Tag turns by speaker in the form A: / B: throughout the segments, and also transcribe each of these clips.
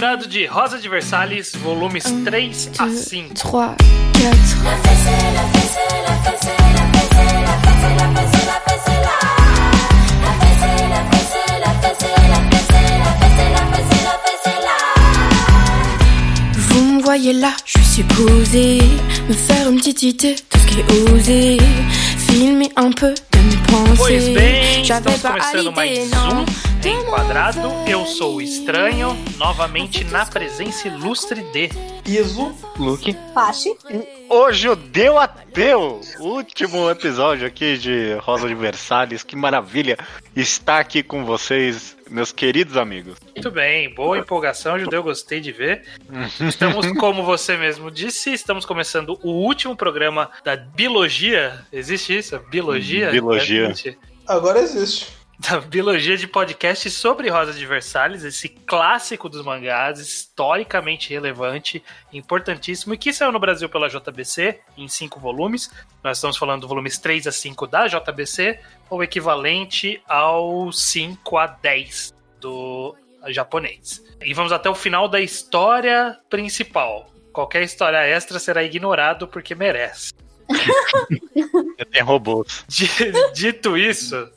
A: quadrado de Rosa de Versalhes, volumes 3 a 5.
B: 3, 4. Vous me voyez là, je suis posé, me faire une petite idée de ce qui est osé, filmer un peu de mes
A: Pois bem, estamos começando mais um Enquadrado. Eu sou o Estranho, novamente na presença ilustre de.
C: Iso.
D: Luke.
E: Pache.
F: O Judeu Ateu! Último episódio aqui de Rosa de Versalhes. Que maravilha estar aqui com vocês, meus queridos amigos.
A: Muito bem, boa empolgação, Judeu, gostei de ver. Estamos, como você mesmo disse, estamos começando o último programa da Biologia. Existe isso? Biologia?
F: Biologia.
C: Agora existe.
A: da biologia de podcast sobre Rosa de Versalhes, esse clássico dos mangás, historicamente relevante, importantíssimo, e que saiu no Brasil pela JBC em cinco volumes. Nós estamos falando do volumes 3 a 5 da JBC, ou equivalente ao 5 a 10 do japonês. E vamos até o final da história principal. Qualquer história extra será ignorado porque merece.
F: Tem robôs.
A: Di- Dito isso,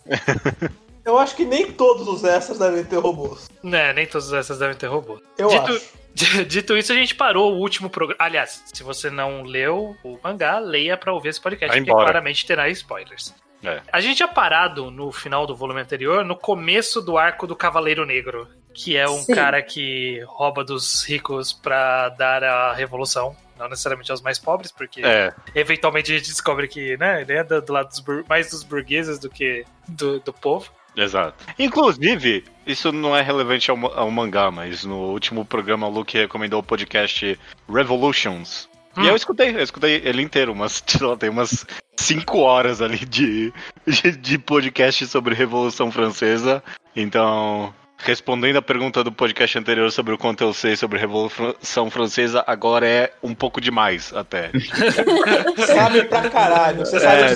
C: Eu acho que nem todos os extras devem ter robôs.
A: né, nem todas essas devem ter robô.
C: Eu
A: Dito-
C: acho.
A: Dito isso, a gente parou o último programa. Aliás, se você não leu o mangá, leia pra ouvir esse podcast,
F: Vai
A: porque
F: embora.
A: claramente terá spoilers.
F: É.
A: A gente tinha parado no final do volume anterior, no começo do arco do Cavaleiro Negro, que é um
E: Sim.
A: cara que rouba dos ricos pra dar a revolução. Não necessariamente aos mais pobres, porque
F: É,
A: eventualmente a gente descobre que né, ele é do, do lado dos mais dos burgueses do que do, do povo.
F: exato. Inclusive, isso não é relevante ao, ao mangá, mas no último programa o Luke recomendou o podcast Revolutions.
A: Hum.
F: E eu escutei, eu escutei ele inteiro, mas sei lá, tem umas 5 horas ali de, de, de podcast sobre Revolução Francesa. Então, respondendo a pergunta do podcast anterior sobre o quanto eu sei sobre Revolução Francesa, agora é um pouco demais até.
C: Sabe pra caralho. Você sabe
F: É.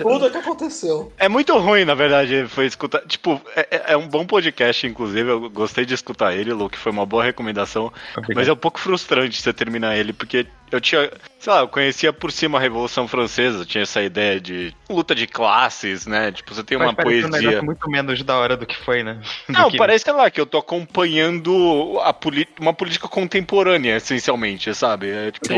C: tudo o que aconteceu.
F: É muito ruim, na verdade, foi escutar. Tipo, é, é- é um bom podcast, inclusive. Eu gostei de escutar ele, Luke. Foi uma boa recomendação. Mas é um pouco frustrante você terminar ele, porque eu tinha. Sei lá, eu conhecia por cima a Revolução Francesa. Tinha essa ideia de luta de classes, né? Tipo, você tem uma
D: Mas parece um
F: poesia.
D: negócio muito menos da hora do que foi, né?
F: Não,
D: que-
F: parece, sei lá, que eu tô acompanhando a uma política contemporânea, essencialmente, sabe? É, tipo,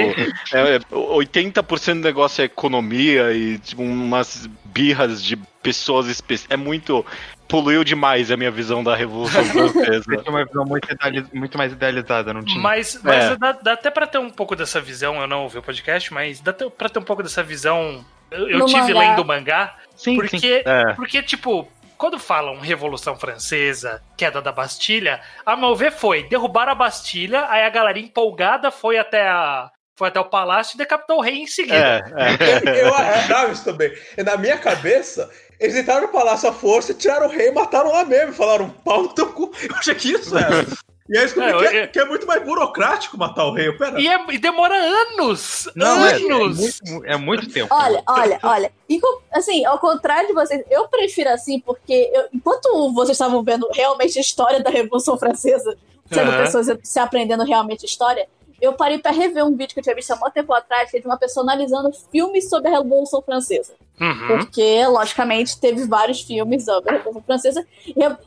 F: é, é, 80% do negócio é economia e tipo, umas birras de pessoas específicas. É muito. Poluiu demais a minha visão da Revolução
D: Eu
F: Francesa.
D: tinha uma visão muito, ideali- muito mais idealizada, não tinha?
A: Mas, mas
F: É.
A: dá, dá até pra ter um pouco dessa visão, eu não ouvi o podcast, mas dá até pra ter um pouco dessa visão. Eu, eu tive
E: mangá.
A: lendo o mangá,
D: sim,
A: porque,
F: É.
A: porque, tipo, quando falam Revolução Francesa, queda da Bastilha, a meu ver foi derrubar a Bastilha, aí a galera empolgada foi até a. Foi até o palácio e decapitou o rei em seguida.
F: É, é.
C: Eu achava isso também. E na minha cabeça, eles entraram no palácio à força, tiraram o rei e mataram lá mesmo. Falaram, pau no teu cu. Eu achei que isso era. E aí descobri
A: É,
C: que, é,
A: eu-
C: que é muito mais burocrático matar o rei. Pera.
A: E, é- e demora anos!
D: Não, é, é,
A: anos!
D: muito, é muito tempo.
E: Olha, olha, olha. E assim, ao contrário de vocês, eu prefiro assim, porque eu- enquanto vocês estavam vendo realmente a história da Revolução Francesa, sendo
A: Aham.
E: pessoas se aprendendo realmente a história, eu parei pra rever um vídeo que eu tinha visto há muito tempo atrás, que é de uma pessoa analisando filmes sobre a Revolução Francesa.
A: Uhum.
E: Porque, logicamente, teve vários filmes sobre a Revolução Francesa.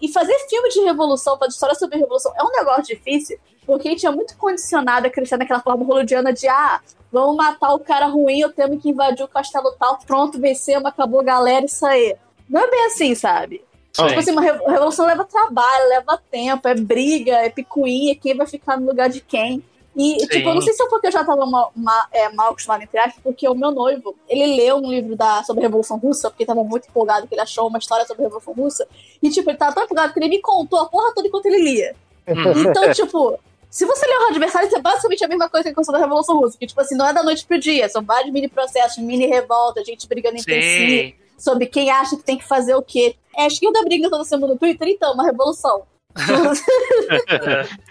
E: E, fazer filme de revolução, fazer história sobre revolução, é um negócio difícil, porque a gente é muito condicionado a crescer naquela forma hollywoodiana de ah, vamos matar o cara ruim, eu temos que invadir o castelo tal, pronto, vencemos, acabou a galera, isso aí. Não é bem assim, sabe?
A: Sim.
E: Tipo assim, uma revo- revolução leva trabalho, leva tempo, é briga, é picuinha, quem vai ficar no lugar de quem. E,
A: Sim.
E: tipo, eu não sei se é porque eu já tava mal, ma- é, mal acostumada, entre aspas, porque o meu noivo, ele leu um livro da, sobre a Revolução Russa, porque tava muito empolgado que ele achou uma história sobre a Revolução Russa. E, tipo, ele tava tão empolgado que ele me contou a porra toda enquanto ele lia.
A: Uhum.
E: Então, tipo, se você ler o adversário, é basicamente a mesma coisa que a questão da Revolução Russa. Que, tipo assim, não é da noite pro dia, são vários mini processos, mini revoltas, gente brigando entre si, sobre quem acha que tem que fazer o quê. É a esquerda briga toda semana no Twitter, então, uma revolução.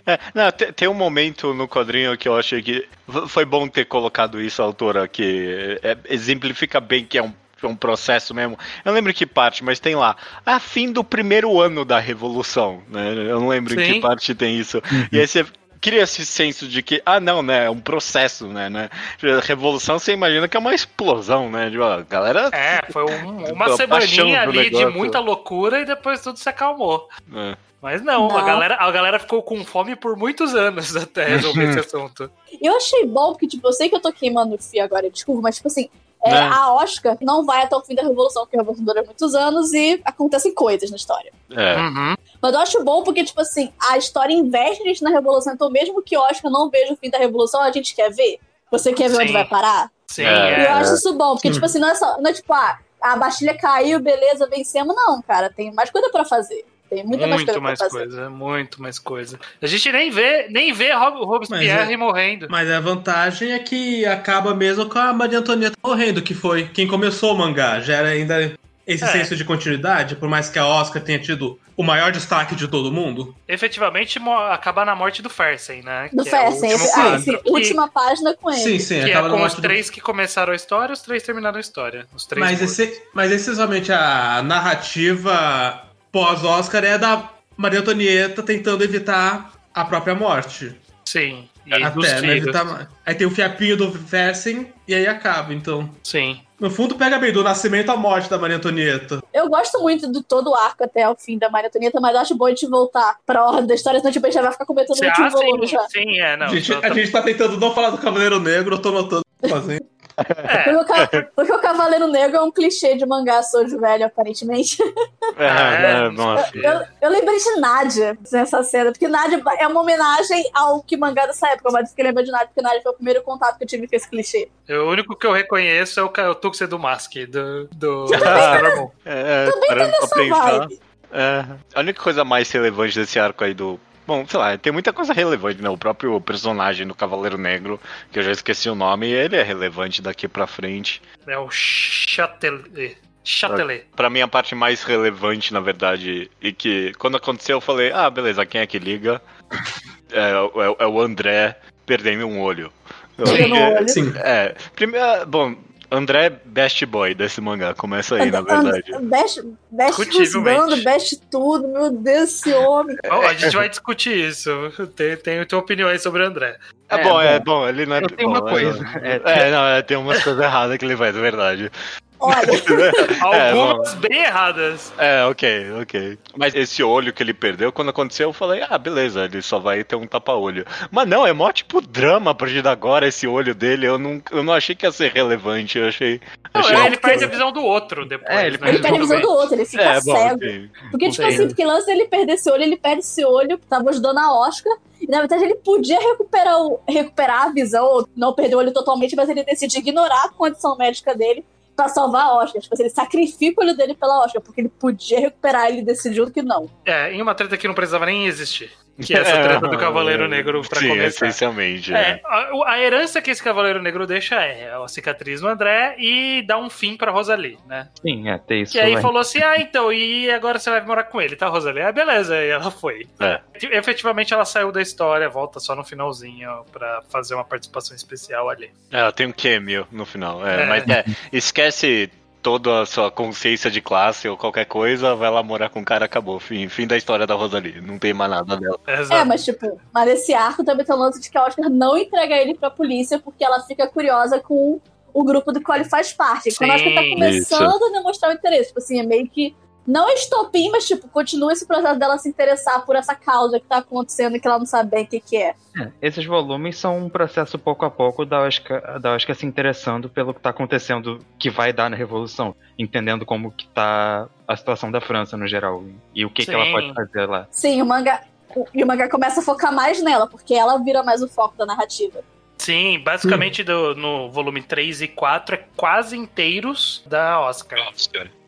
F: É, não, te- tem um momento no quadrinho que eu achei que foi bom ter colocado isso, a autora, que é, exemplifica bem que é um, é um processo mesmo. Eu não lembro que parte, mas tem lá. A fim do primeiro ano da Revolução, né? Eu não lembro em
A: Sim.
F: que parte tem isso. E aí você cria esse senso de que, ah, não, né? É um processo, né? né? Revolução, você imagina que é uma explosão, né? De, ó, galera.
A: É, foi um, uma semaninha ali de muita loucura e depois tudo se acalmou. É. Mas não, não, A, galera, a galera ficou com fome por muitos anos até resolver esse assunto.
E: Eu achei bom, porque, tipo, eu sei que eu tô queimando o fio agora, desculpa, mas, tipo assim, é, a Oscar não vai até o fim da Revolução, porque a Revolução dura muitos anos e acontecem coisas na história.
F: É. Uhum.
E: Mas eu acho bom porque, tipo assim, a história investe a gente na Revolução, então mesmo que Oscar não veja o fim da Revolução, a gente quer ver. Você quer ver Sim. onde vai parar?
A: Sim. É.
E: Eu acho isso bom, porque, tipo assim, não é só. Não é tipo, ah, a Bastilha caiu, beleza, vencemos. Não, cara, tem mais coisa para fazer. Tem muita
A: muito
E: mais coisa.
A: Mais coisa muito mais coisa. A gente nem vê, nem vê Robespierre é, morrendo.
C: Mas a vantagem é que acaba mesmo com a Maria Antonieta morrendo, que foi quem começou o mangá. Já era ainda esse é. senso de continuidade, por mais que a Oscar tenha tido o maior destaque de todo mundo.
A: Efetivamente, acabar na morte do Fersen, né?
E: Do Fersen, é ah, sim, que, última página com ele.
C: Sim, sim.
A: Que é com os três do... que começaram a história, os três terminaram a história. Os três
C: mas, esse, mas essencialmente a narrativa pós-Oscar é da Maria Antonieta tentando evitar a própria morte.
A: Sim.
C: E Até, né, evitar... Aí tem o fiapinho do Fersen e aí acaba, então.
A: Sim.
C: No fundo, pega bem do nascimento à morte da Maria Antonieta.
E: Eu gosto muito de todo o arco até o fim da Maria Antonieta, mas acho bom a gente voltar pra ordem da história, senão tipo, a gente já vai ficar comentando o último volume já.
A: Sim, é, não.
C: A gente, a gente tá tentando não falar do Cavaleiro Negro, eu tô notando fazendo.
E: É. Porque, o, porque, o Cavaleiro Negro é um clichê de mangá sojo velho, aparentemente.
F: É, é, nossa.
E: Eu, eu, eu, lembrei de Nádia nessa cena, porque Nádia é uma homenagem ao que mangá dessa época, mas fiquei lembrando de Nádia, porque Nádia foi o primeiro contato que eu tive com esse clichê.
A: O único que eu reconheço é o, o Tuxedo do Mask, do, do, do
F: É,
E: Também tem essa vibe.
F: É, a única coisa mais relevante desse arco aí do Bom, sei lá, tem muita coisa relevante, né? O próprio personagem do Cavaleiro Negro, que eu já esqueci o nome, ele é relevante daqui pra frente.
A: É o Chatelet. Chatelet.
F: Pra, pra mim, a parte mais relevante, na verdade, e que quando aconteceu eu falei, ah, beleza, quem é que liga? é, é, é o André perdendo um olho.
E: Sim.
F: É, primeiro, bom, André Best Boy desse mangá, começa aí, na verdade.
E: Best, best best tudo, meu Deus, esse homem.
A: a gente vai discutir isso. Tem, tem, tem opiniões sobre o André.
F: É, é bom, é bom, ele não é.
D: Tem uma coisa.
F: É, é, não, é, tem umas coisas erradas que ele faz, é verdade.
E: Olha.
A: Algumas é, bem erradas.
F: É, ok, ok. Mas esse olho que ele perdeu, quando aconteceu, eu falei, ah, beleza, ele só vai ter um tapa-olho. Mas não, é mó tipo drama a partir de agora, esse olho dele. Eu não, eu não achei que ia ser relevante, eu achei.
A: Não,
F: achei
A: ele perde a visão do outro depois. É,
E: ele, né? ele perde a visão do outro, ele fica é, bom, cego. Okay. Porque, tipo assim, porque lance ele perder esse olho, ele perde esse olho, tava ajudando a Oscar. E na verdade ele podia recuperar, o, recuperar a visão, ou não perder o olho totalmente, mas ele decidiu ignorar a condição médica dele pra salvar a Oscar. Tipo assim, ele sacrifica o olho dele pela Oscar, porque ele podia recuperar, ele decidiu que não.
A: É, em uma treta que não precisava nem existir. Que é essa treta do Cavaleiro Negro pra
F: Sim,
A: começar.
F: essencialmente.
A: É, a, a, herança que esse Cavaleiro Negro deixa é a cicatriz no André e dá um fim pra Rosalie, né?
D: Sim, é, tem isso.
A: E aí falou assim: ah, então, e agora você vai morar com ele, tá, Rosalie? Ah, beleza, e ela foi.
F: É.
A: Efetivamente ela saiu da história, volta só no finalzinho pra fazer uma participação especial ali.
F: É, ela tem um cameo no final, é, é. mas é, esquece toda a sua consciência de classe ou qualquer coisa, vai lá morar com o cara, acabou. Fim, fim da história da Rosalie. Não tem mais nada dela.
E: Exato. É, mas tipo, mas esse arco também tem o lance de que a Oscar não entrega ele pra polícia porque ela fica curiosa com o grupo do qual ele faz parte. Sim, Quando a Oscar tá começando isso. a demonstrar o interesse. Tipo assim, é meio que não é estopim, mas, tipo, continua esse processo dela se interessar por essa causa que tá acontecendo e que ela não sabe bem o que, que é.
D: é. Esses volumes são um processo pouco a pouco da Oscar, da Oscar se interessando pelo que tá acontecendo, que vai dar na Revolução, entendendo como que tá a situação da França no geral e o que, que ela pode fazer lá.
E: Sim, o manga, e o manga começa a focar mais nela, porque ela vira mais o foco da narrativa.
A: Sim, basicamente do, no volume 3 e 4 é quase inteiros da Oscar.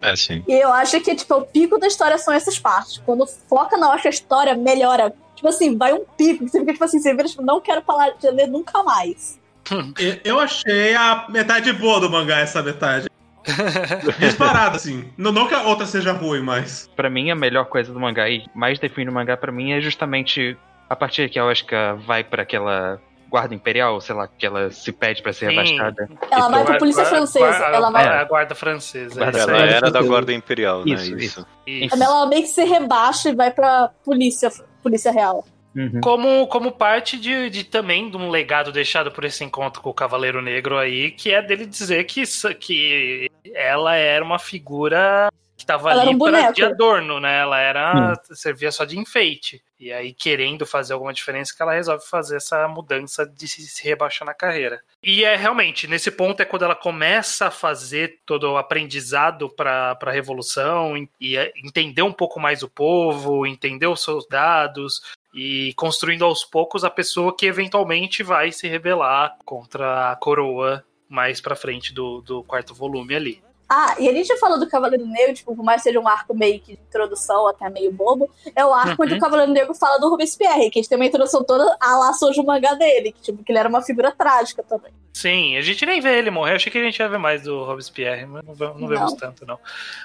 F: É, sim.
E: E eu acho que, tipo, o pico da história são essas partes. Quando foca na Oscar, a história melhora. Tipo assim, vai um pico. Você fica, tipo assim, você vira, tipo, não quero falar de ler nunca mais.
C: eu achei a metade boa do mangá, essa metade. Disparado, assim. Não, não que a outra seja ruim, mas.
D: Pra mim, a melhor coisa do mangá, e mais define o mangá pra mim, é justamente a partir que a Oscar vai para aquela guarda imperial, sei lá, que ela se pede para ser rebaixada.
E: Ela vai pra polícia francesa. Guarda, ela vai...
A: a guarda francesa.
F: Guarda ela era da guarda imperial, né?
E: Isso, isso. isso. Ela meio que se rebaixa e vai pra polícia, polícia real.
D: Uhum.
A: Como, como parte de, de também de um legado deixado por esse encontro com o Cavaleiro Negro aí, que é dele dizer que, isso- que ela era uma figura que tava
E: Ela era
A: ali
E: um
A: para de adorno, né? Ela era servia só de enfeite. E aí, querendo fazer alguma diferença, que ela resolve fazer essa mudança de se, rebaixar na carreira. E é realmente, nesse ponto é quando ela começa a fazer todo o aprendizado para a Revolução e- é entender um pouco mais o povo, entender os soldados, e construindo aos poucos a pessoa que eventualmente vai se rebelar contra a coroa mais pra frente do, do quarto volume ali.
E: Ah, e a gente falou do Cavaleiro Negro, tipo, por mais que seja um arco meio que de introdução, até meio bobo, é o arco
A: Uhum.
E: onde o Cavaleiro Negro fala do Robespierre, que a gente tem uma introdução toda a lá Sojo mangá dele, que, tipo, que ele era uma figura trágica também.
A: Sim, a gente nem vê ele morrer. Achei que a gente ia ver mais do Robespierre, mas não, não
E: Não.
A: vemos tanto, não.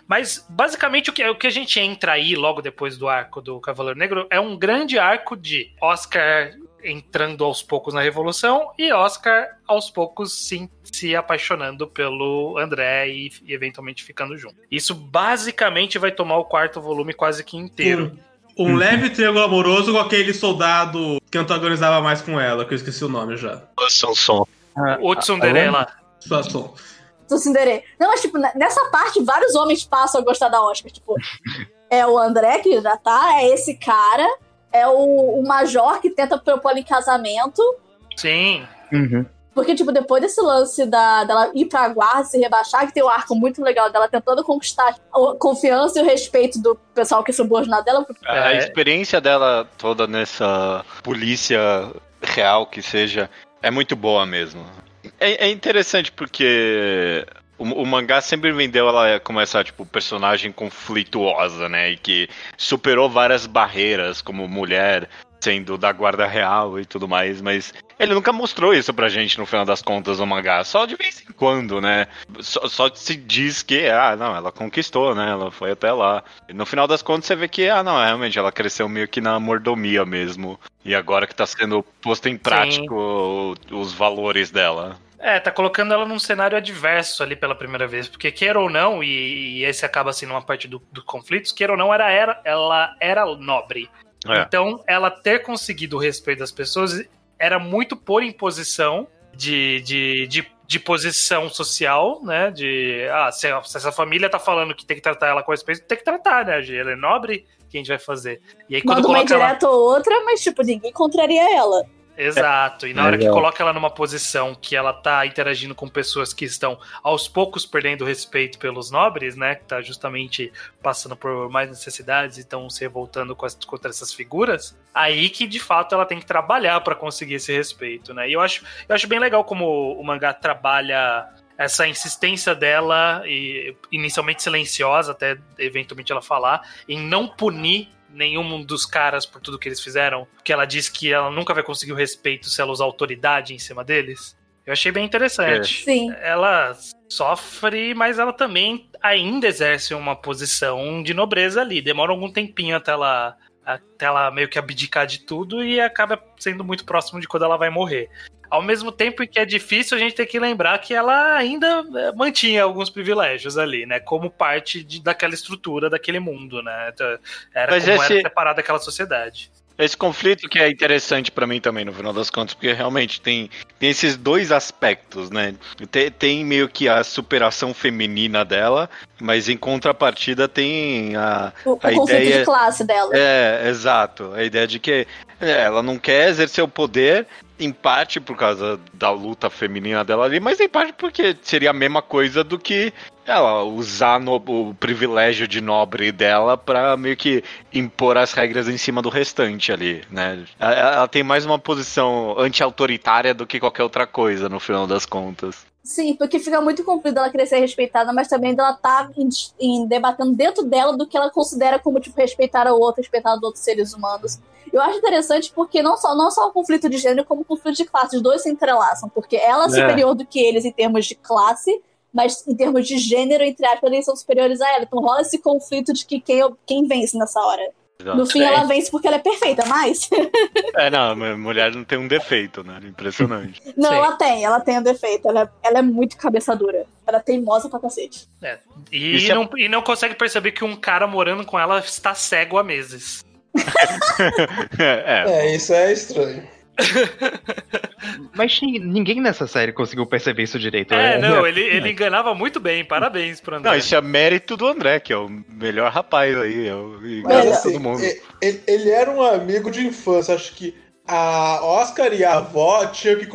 A: Mas, basicamente, o que, o que a gente entra aí logo depois do arco do Cavaleiro Negro é um grande arco de Oscar entrando aos poucos na Revolução e Oscar aos poucos sim, se apaixonando pelo André e, e eventualmente ficando junto. Isso basicamente vai tomar o quarto volume quase que inteiro.
C: Um, um leve triângulo amoroso com aquele soldado que antagonizava mais com ela, que eu esqueci o nome já.
F: Sanson.
A: O Tsundere lá.
C: Situação.
E: do Cinderê. Não, mas, tipo, ne- nessa parte, vários homens passam a gostar da Oscar. Tipo, é o André, que já tá, é esse cara, é o, o Major que tenta propor em casamento.
A: Sim,
D: Uhum.
E: Porque, tipo, depois desse lance da, dela ir pra guarda, se rebaixar, que tem um arco muito legal dela tentando conquistar a confiança e o respeito do pessoal que é subordinado dela.
F: A
A: É.
F: experiência dela toda nessa polícia real que seja é muito boa mesmo. É, é interessante porque o, o mangá sempre vendeu ela como essa tipo personagem conflituosa, né, e que superou várias barreiras como mulher sendo da guarda real e tudo mais, mas ele nunca mostrou isso pra gente no final das contas no mangá, só de vez em quando, né? Só, só se diz que, ah, não, ela conquistou, né? Ela foi até lá. E no final das contas você vê que, ah, não, realmente ela cresceu meio que na mordomia mesmo. E agora que tá sendo posto em prática os valores dela.
A: É, tá colocando ela num cenário adverso ali pela primeira vez, porque queira ou não, e, e esse acaba sendo uma parte do, do conflitos, queira ou não, era, era, ela era nobre.
F: É.
A: Então, ela ter conseguido o respeito das pessoas era muito por imposição de, de, de, de posição social, né? De, ah, se, se essa família tá falando que tem que tratar ela com respeito, tem que tratar, né? Ela é nobre, o que a gente vai fazer? E aí, quando
E: Manda uma
A: coloca ela...
E: indireta ou outra, mas, tipo, ninguém contraria ela.
A: Exato. E na hora que coloca ela numa posição que ela tá interagindo com pessoas que estão aos poucos perdendo respeito pelos nobres, né? Que tá justamente passando por mais necessidades e estão se revoltando com as- contra essas figuras, aí que de fato ela tem que trabalhar para conseguir esse respeito, né? E eu acho, eu acho bem legal como o mangá trabalha essa insistência dela, e inicialmente silenciosa, até eventualmente ela falar, em não punir nenhum dos caras por tudo que eles fizeram, porque ela diz que ela nunca vai conseguir o respeito se ela usar autoridade em cima deles. Eu achei bem interessante.
E: Sim.
A: Ela sofre, mas ela também ainda exerce uma posição de nobreza ali. Demora algum tempinho até ela, até ela meio que abdicar de tudo e acaba sendo muito próximo de quando ela vai morrer. Ao mesmo tempo que é difícil, a gente tem que lembrar que ela ainda eh, mantinha alguns privilégios ali, né? Como parte de, daquela estrutura, daquele mundo, né? Então, Era
F: Mas
A: como
F: esse-
A: era separada daquela sociedade.
F: Esse conflito que é interessante pra mim também, no final das contas, porque realmente tem, tem esses dois aspectos, né? Tem, tem meio que a superação feminina dela, mas em contrapartida tem a,
E: O, o
F: A
E: conflito
F: ideia-
E: de classe dela.
F: É, exato. A ideia de que é, ela não quer exercer o poder, em parte por causa da luta feminina dela ali, mas em parte porque seria a mesma coisa do que ela usar no- o privilégio de nobre dela pra meio que impor as regras em cima do restante ali, né? Ela, ela tem mais uma posição anti-autoritária do que qualquer outra coisa, no final das contas.
E: Sim, porque fica muito comprido ela querer ser respeitada, mas também dela tá em, em debatendo dentro dela do que ela considera como, tipo, respeitar o outro, respeitar os outros seres humanos. Eu acho interessante porque não só, não só o conflito de gênero, como o conflito de classe, os dois se entrelaçam, porque ela é superior do que eles em termos de classe, mas em termos de gênero, entre aspas, eles são superiores a ela. Então rola esse conflito de que quem, quem vence nessa hora. No fim, ela vence porque ela é perfeita, mas.
F: É, não, a mulher não tem um defeito, né? Impressionante.
E: não,
A: Sim.
E: ela tem, ela tem o defeito. Ela, é- ela é muito cabeça dura. Ela é teimosa pra cacete.
A: E,
F: Isso é-
A: não, e não consegue perceber que um cara morando com ela está cego há meses.
F: é,
G: É, isso é estranho.
D: Mas nin- ninguém nessa série conseguiu perceber isso direito.
A: É,
D: É,
A: não, ele, ele enganava muito bem. Parabéns pro André.
F: Não, isso é mérito do André, que é o melhor rapaz aí. É o,
G: Mas assim,
F: todo mundo.
G: ele, ele era um amigo de infância. Acho que a Oscar e a avó tinham que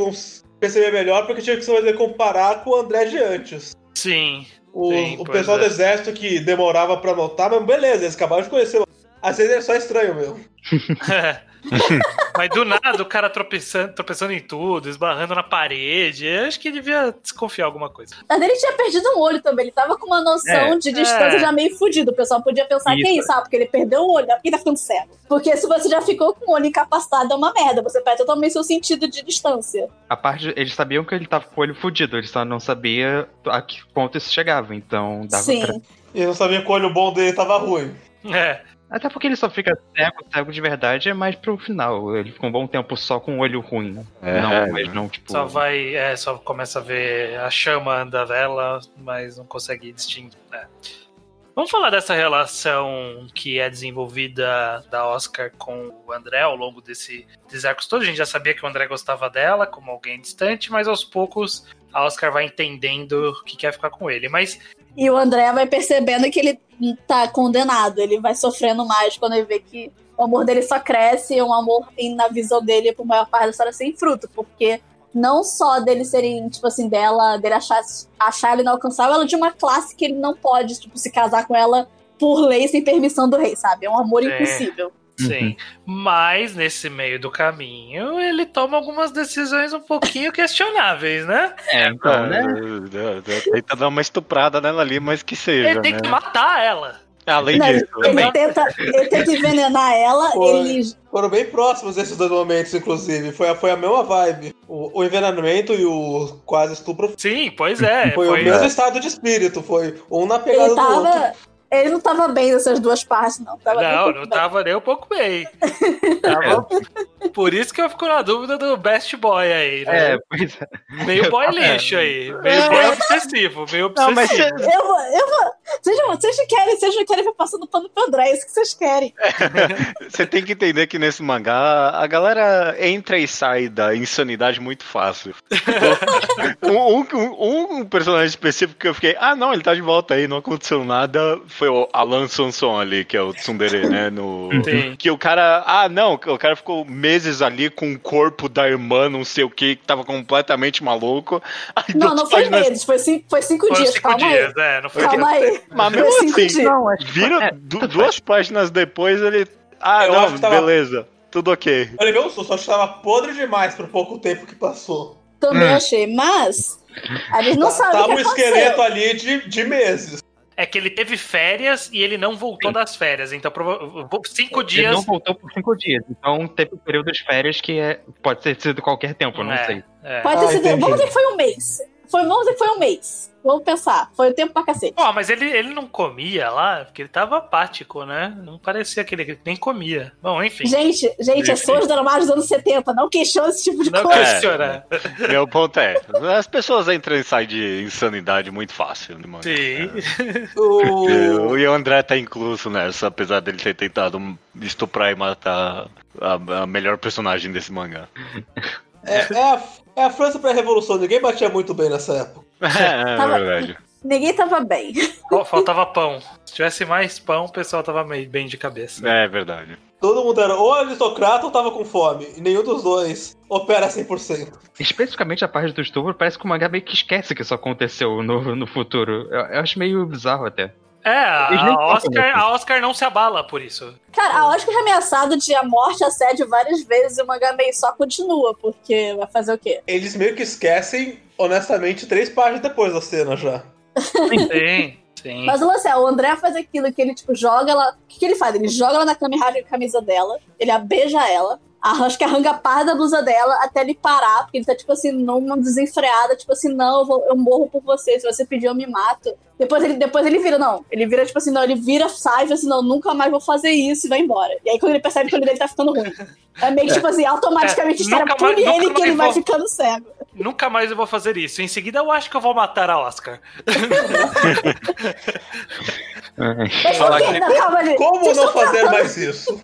G: perceber melhor porque tinha que se fazer comparar com o André de antes.
A: Sim.
G: O,
A: Sim,
G: o pessoal
A: é.
G: do exército que demorava pra notar, mas beleza, eles acabaram de conhecer. Às vezes é só estranho mesmo.
A: Mas do nada o cara tropeçando, tropeçando em tudo, esbarrando na parede. Eu acho que devia desconfiar alguma coisa.
E: Mas ele tinha perdido um olho também. Ele tava com uma noção
D: É.
E: de distância
A: É.
E: já meio fudido. O pessoal podia pensar que é
D: Isso.
E: isso, ah, porque ele perdeu o olho, ele tá ficando cego. Porque se você já ficou com o olho incapacitado, é uma merda. Você perde totalmente seu sentido de distância.
D: A parte, eles sabiam que ele tava com o olho fudido, eles só não sabiam a que ponto isso chegava, então dava
E: Sim.
D: pra...
G: E eu não sabia que o olho bom dele tava ruim.
A: É.
D: Até porque ele só fica cego, cego de verdade é mais pro final. Ele ficou um bom tempo só com o olho ruim, né?
F: É,
D: não, mas não, tipo...
A: Só vai. É, só começa a ver a chama da vela, mas não consegue distinguir. né? Vamos falar dessa relação que é desenvolvida da Oscar com o André ao longo desse, desses arcos todos. A gente já sabia que o André gostava dela como alguém distante, mas aos poucos a Oscar vai entendendo que quer ficar com ele. Mas
E: E o André vai percebendo que ele tá condenado. Ele vai sofrendo mais quando ele vê que o amor dele só cresce e um amor, na visão dele, por maior parte da história, sem fruto. Porque não só dele serem, tipo assim, dela, dele achar, achar ela inalcançável, ela é de uma classe que ele não pode, tipo, se casar com ela por lei sem permissão do rei, sabe? É um amor
A: É.
E: impossível.
A: Sim. Mas nesse meio do caminho, ele toma algumas decisões um pouquinho questionáveis, né?
D: É, então, né?
F: É, é, Tenta dar uma estuprada nela ali, mas que seja.
A: Ele tem
F: né?
A: que matar ela.
F: Além
E: Não,
F: disso,
E: ele,
F: também.
E: tenta, ele tenta envenenar ela,
G: Foi.
E: ele.
G: Foram bem próximos esses dois momentos, inclusive. Foi, a- foi a mesma vibe. O, o envenenamento e o quase estupro
A: Sim, pois é.
G: foi,
A: Foi,
G: o mesmo estado de espírito. Foi um na pegada
E: Ele
G: do outro.
E: Ele não tava bem nessas duas partes, não. Tava
A: Não, não
E: bem.
A: tava nem um pouco bem. Tava- Por isso que eu fico na dúvida do best boy aí, né?
D: É, pois é.
A: Meio boy lixo aí. Meio boy obsessivo, meio
F: Não, mas
A: obsessivo.
E: Eu vou, eu vou. Vocês, vocês querem, vocês não querem ver passando pano pro André, é isso que vocês querem.
F: Você tem que entender que nesse mangá a galera entra e sai da insanidade muito fácil. um, um- um personagem específico que eu fiquei, ah não, ele tá de volta aí, não aconteceu nada, foi o Alan Sanson ali, que é o Tsundere, né? No,
A: Sim.
F: que o cara, ah não, o cara ficou meses ali com o corpo da irmã, não sei o que, que tava completamente maluco. Aí
E: Não, não foi
F: páginas-
E: meses, foi cinco, foi cinco
A: Foram
E: dias,
A: cinco
E: calma
A: dias,
E: aí.
A: é, não foi
E: Calma aí.
F: Mas
E: Foi
F: mesmo
E: cinco
F: assim,
E: dias.
D: Não, acho que
F: Viram
D: é,
F: duas páginas depois ele. Ah,
G: Eu
F: não,
G: tava-
F: beleza. Tudo ok.
G: Eu levei um susto, acho que tava podre demais pro pouco tempo que passou.
E: Também
D: Hum.
E: achei, mas. A gente não
G: Tá-
E: sabe o
G: tava
E: que
G: um esqueleto ali de, de meses.
A: É que ele teve férias e ele não voltou das férias. Então, cinco
D: Ele
A: dias.
D: não voltou por cinco dias. Então teve um período de férias que é, pode ter sido qualquer tempo, não
A: É,
D: sei.
A: é.
E: Pode ter
G: Ah,
E: sido.
G: entendi.
E: Vamos dizer que foi um mês. Foi, vamos dizer que foi um mês. Vamos pensar. Foi o tempo pra cacete.
A: Ó, mas ele, ele não comia lá, porque ele tava apático, né? Não parecia que ele nem comia. Bom, enfim.
E: Gente, gente, é
F: Enfim.
E: os dramados dos anos 70. Não questiona esse tipo de
A: Não
E: coisa.
A: questiona.
F: Meu ponto é: as pessoas entram e saem de insanidade muito fácil. Né, mano?
A: Sim.
G: O...
F: O e o André tá incluso nessa, apesar dele ter tentado estuprar e matar a, a melhor personagem desse mangá.
G: É, é é a França pré-revolução, ninguém batia muito bem nessa época.
F: É,
E: Tava-
F: verdade.
E: Ninguém tava bem.
A: Fal- Faltava pão. Se tivesse mais pão, o pessoal tava meio bem de cabeça.
F: É verdade.
G: Todo mundo era ou aristocrata ou tava com fome. E nenhum dos dois opera 100%.
D: Especificamente a parte do estupro, parece que o mangá meio que esquece que isso aconteceu no, no futuro. Eu, eu acho meio bizarro até.
A: É, a Oscar, a Oscar não se abala por isso.
E: Cara, a Oscar é ameaçado de a morte, assédio várias vezes e o mangá meio só continua, porque vai fazer o quê?
G: Eles meio que esquecem, honestamente, três páginas depois da cena já.
A: Sim, sim.
E: Mas o lance é, o André faz aquilo que ele, tipo, joga ela. O que, que ele faz? Ele joga ela na cama e rasga a camisa dela, ele a beija ela, arranca, que arranca a par da blusa dela até ele parar, porque ele tá, tipo assim, numa desenfreada, tipo assim, não, eu, vou- eu morro por você, se você pedir eu me mato. Depois ele, depois ele vira, não. Ele vira, tipo assim, não, ele vira, sai, fala assim, não, nunca mais vou fazer isso e vai embora. E aí quando ele percebe que o olho dele tá ficando ruim. É meio que, tipo assim, automaticamente
A: É,
E: a história
A: nunca
E: pune
A: mais-
E: ele que ele
A: mais
E: vai
A: vou-
E: ficando cego.
A: Nunca mais eu vou fazer isso. Em seguida, eu acho que eu vou matar a Oscar.
E: Mas por quê?
F: que-
E: Não, calma, gente.
G: Como
E: Vocês
G: não fazer
E: tratando-
G: mais isso?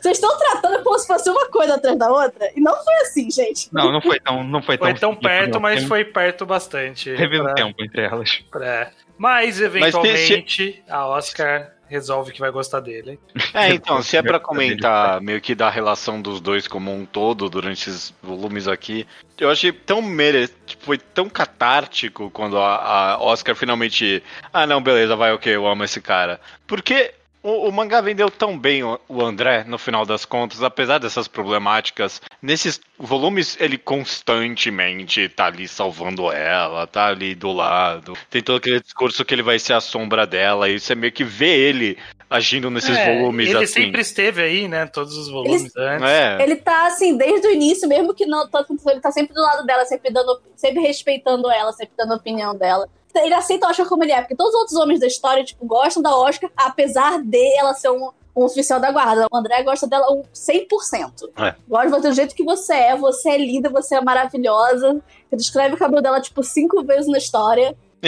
E: Vocês estão tratando como se fosse uma coisa atrás da outra? E não foi assim, gente.
D: Não, não foi tão, não foi tão,
A: Foi tão perto,
D: não.
A: mas foi perto bastante.
D: Teve um
A: pra-
D: tempo entre elas.
A: pra- Mas, eventualmente, a Oscar resolve que vai gostar dele.
F: É, então, se é pra comentar meio que da relação dos dois como um todo durante esses volumes aqui, eu achei tão mere... tipo, foi tão catártico quando a, a Oscar finalmente. Ah, não, beleza, vai, ok, eu amo esse cara. Porque o, o mangá vendeu tão bem o, o André, no final das contas, apesar dessas problemáticas. Nesses volumes, ele constantemente tá ali salvando ela, tá ali do lado. Tem todo aquele discurso que ele vai ser a sombra dela, e você meio que vê ele agindo nesses
A: É,
F: volumes
A: ele
F: assim.
A: sempre esteve aí, né? Todos os volumes antes.
F: É.
E: Ele tá assim, desde o início, mesmo que não. Ele tá sempre do lado dela, sempre dando. Sempre respeitando ela, sempre dando a opinião dela. Ele aceita a Oscar como ele é, porque todos os outros homens da história, tipo, gostam da Oscar, apesar de ela ser um, um oficial da guarda. O André gosta dela um 100%.
F: É.
E: Gosta de você do jeito que você é, você é linda, você é maravilhosa. Você descreve o cabelo dela, tipo, cinco vezes na história.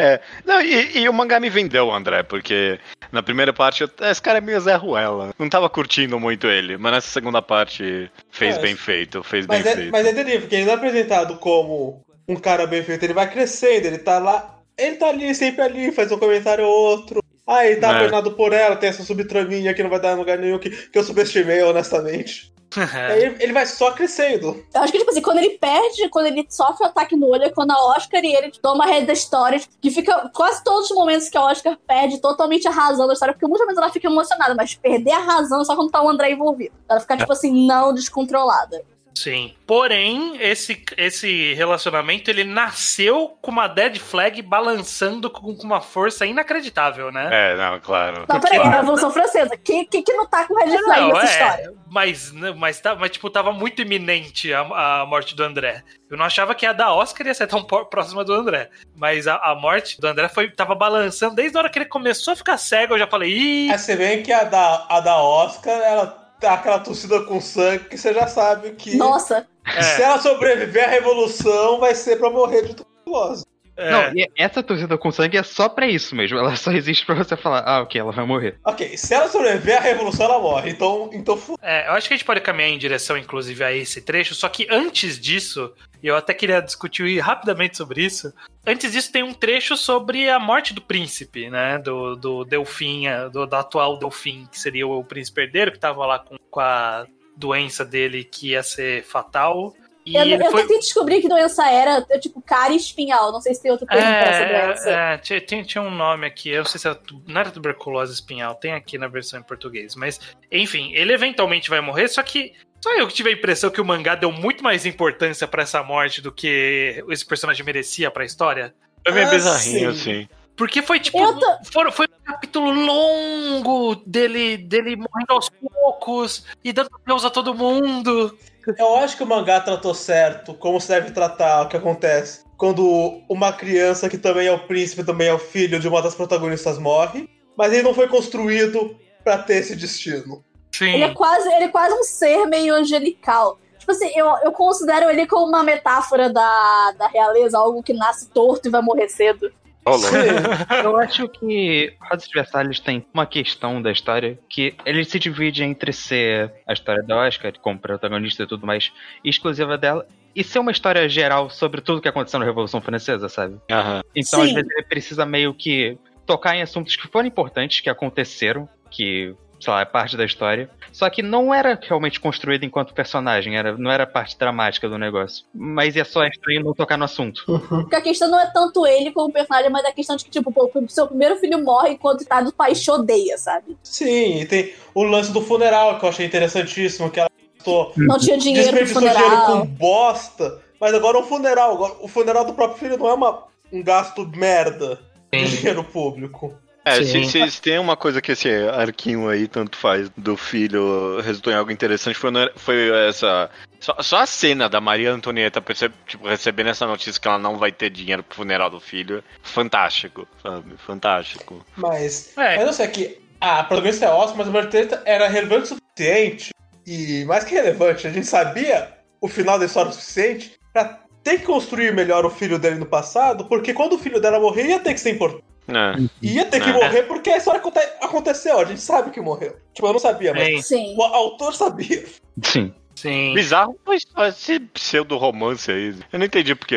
F: É. Não, e, e o mangá me vendeu, André, porque na primeira parte eu, esse cara é meio Zé Ruela. Não tava curtindo muito ele, mas nessa segunda parte fez
G: É,
F: bem feito, fez
G: Mas
F: bem
G: é,
F: feito.
G: mas é terrível, porque ele não é apresentado como um cara bem feito, ele vai crescendo, ele tá lá, ele tá ali, sempre ali, faz um comentário ou outro. Ah, ele tá
F: É.
G: apaixonado por ela, tem essa subtraminha que não vai dar em lugar nenhum, que, que eu subestimei, honestamente.
A: É.
G: Aí ele, ele vai só crescendo.
E: Eu acho que, tipo assim, quando ele perde, quando ele sofre o ataque no olho, é quando a Oscar e ele toma a rede da história, que fica quase todos os momentos que a Oscar perde totalmente a razão da história, porque muitas vezes ela fica emocionada, mas perder a razão é só quando tá o André envolvido. Ela fica, tipo assim, não descontrolada.
A: Sim. Porém, esse, esse relacionamento ele nasceu com uma dead flag balançando com, com uma força inacreditável, né?
F: É, não, claro.
E: Não, peraí, a Revolução Francesa. Quem, quem que não tá com red flag
A: Não,
E: nessa
A: é,
E: história?
A: mas, mas, tá, mas, tipo, tava muito iminente a, a morte do André. Eu não achava que a da Oscar ia ser tão próxima do André. Mas a, a morte do André foi, tava balançando desde a hora que ele começou a ficar cego. Eu já falei, ih,
G: você vê que a da, a da Oscar, ela aquela torcida com sangue que você já sabe que
E: Nossa.
G: se ela sobreviver à revolução, vai ser pra morrer de tuberculose.
A: É,
D: Não, e essa torcida com sangue é só pra isso mesmo. Ela só existe pra você falar, ah, ok, ela vai morrer.
G: Ok, se ela sobreviver à revolução, ela morre. Então, então fu-
A: É, eu acho que a gente pode caminhar em direção, inclusive, a esse trecho, só que antes disso, e eu até queria discutir rapidamente sobre isso, antes disso tem um trecho sobre a morte do príncipe, né, do, do Delfim, do, do atual Delfim, que seria o príncipe herdeiro, que tava lá com, com a doença dele que ia ser fatal, e
E: Eu, eu
A: foi...
E: tentei descobrir que doença era, eu, tipo, cara espinhal. Não sei se tem outro termo pra essa doença.
A: É, é, tinha, tinha- tinha um nome aqui, eu não sei se era, não era tuberculose espinhal, tem aqui na versão em português, mas enfim, ele eventualmente vai morrer, só que só eu que tive a impressão que o mangá deu muito mais importância pra essa morte do que esse personagem merecia pra história.
F: Foi meio
G: Ah,
F: bizarrinho,
G: sim.
F: assim.
A: Porque foi tipo.
E: Tô-
A: foram- foi um capítulo longo dele, dele morrendo aos poucos e dando Deus a todo mundo.
G: Eu acho que o mangá tratou certo como se deve tratar o que acontece quando uma criança que também é o príncipe, também é o filho de uma das protagonistas morre, mas ele não foi construído pra ter esse destino.
A: Sim.
E: Ele é quase, ele é quase um ser meio angelical. Tipo assim, eu, eu considero ele como uma metáfora da, da realeza, algo que nasce torto e vai morrer cedo.
D: Eu acho que Rosas de Versalhes tem uma questão da história que ele se divide entre ser a história da Oscar, como protagonista e tudo mais, exclusiva dela, e ser uma história geral sobre tudo que aconteceu na Revolução Francesa, sabe?
F: Aham.
D: Então, às
E: Sim.
D: vezes, ele precisa meio que tocar em assuntos que foram importantes, que aconteceram, que, sei lá, é parte da história. Só que não era realmente construído enquanto personagem, era, não era parte dramática do negócio. Mas é só estranho não tocar no assunto.
E: Porque a questão não é tanto ele como personagem, mas a questão de que, tipo, pô, o seu primeiro filho morre enquanto tá do país te odeia, sabe?
G: Sim, e tem o lance do funeral que eu achei interessantíssimo, que ela gastou
E: Não tinha dinheiro pro
G: desperdiçou dinheiro com
E: funeral.
G: bosta, mas agora o funeral, agora, o funeral do próprio filho não é uma, um gasto merda de
A: Sim.
G: dinheiro público.
F: É, se, se- se tem uma coisa que esse arquinho aí tanto faz do filho resultou em algo interessante, foi, foi essa. Só, só a cena da Maria Antonieta tipo, recebendo essa notícia que ela não vai ter dinheiro pro funeral do filho. Fantástico, sabe? Fantástico.
G: Mas,
A: É.
G: mas eu sei que a protagonista é ótima, mas a Maria Antonieta era relevante o suficiente, e mais que relevante, a gente sabia o final da história o suficiente pra ter que construir melhor o filho dele no passado, porque quando o filho dela morrer ia ter que ser importante.
F: É.
G: Ia ter que
F: É.
G: morrer porque a história aconte- aconteceu, a gente sabe que morreu. Tipo, eu não sabia, mas
A: Sim,
G: o autor sabia.
D: Sim.
A: sim.
F: Bizarro foi só esse pseudo-romance aí. Eu não entendi porque.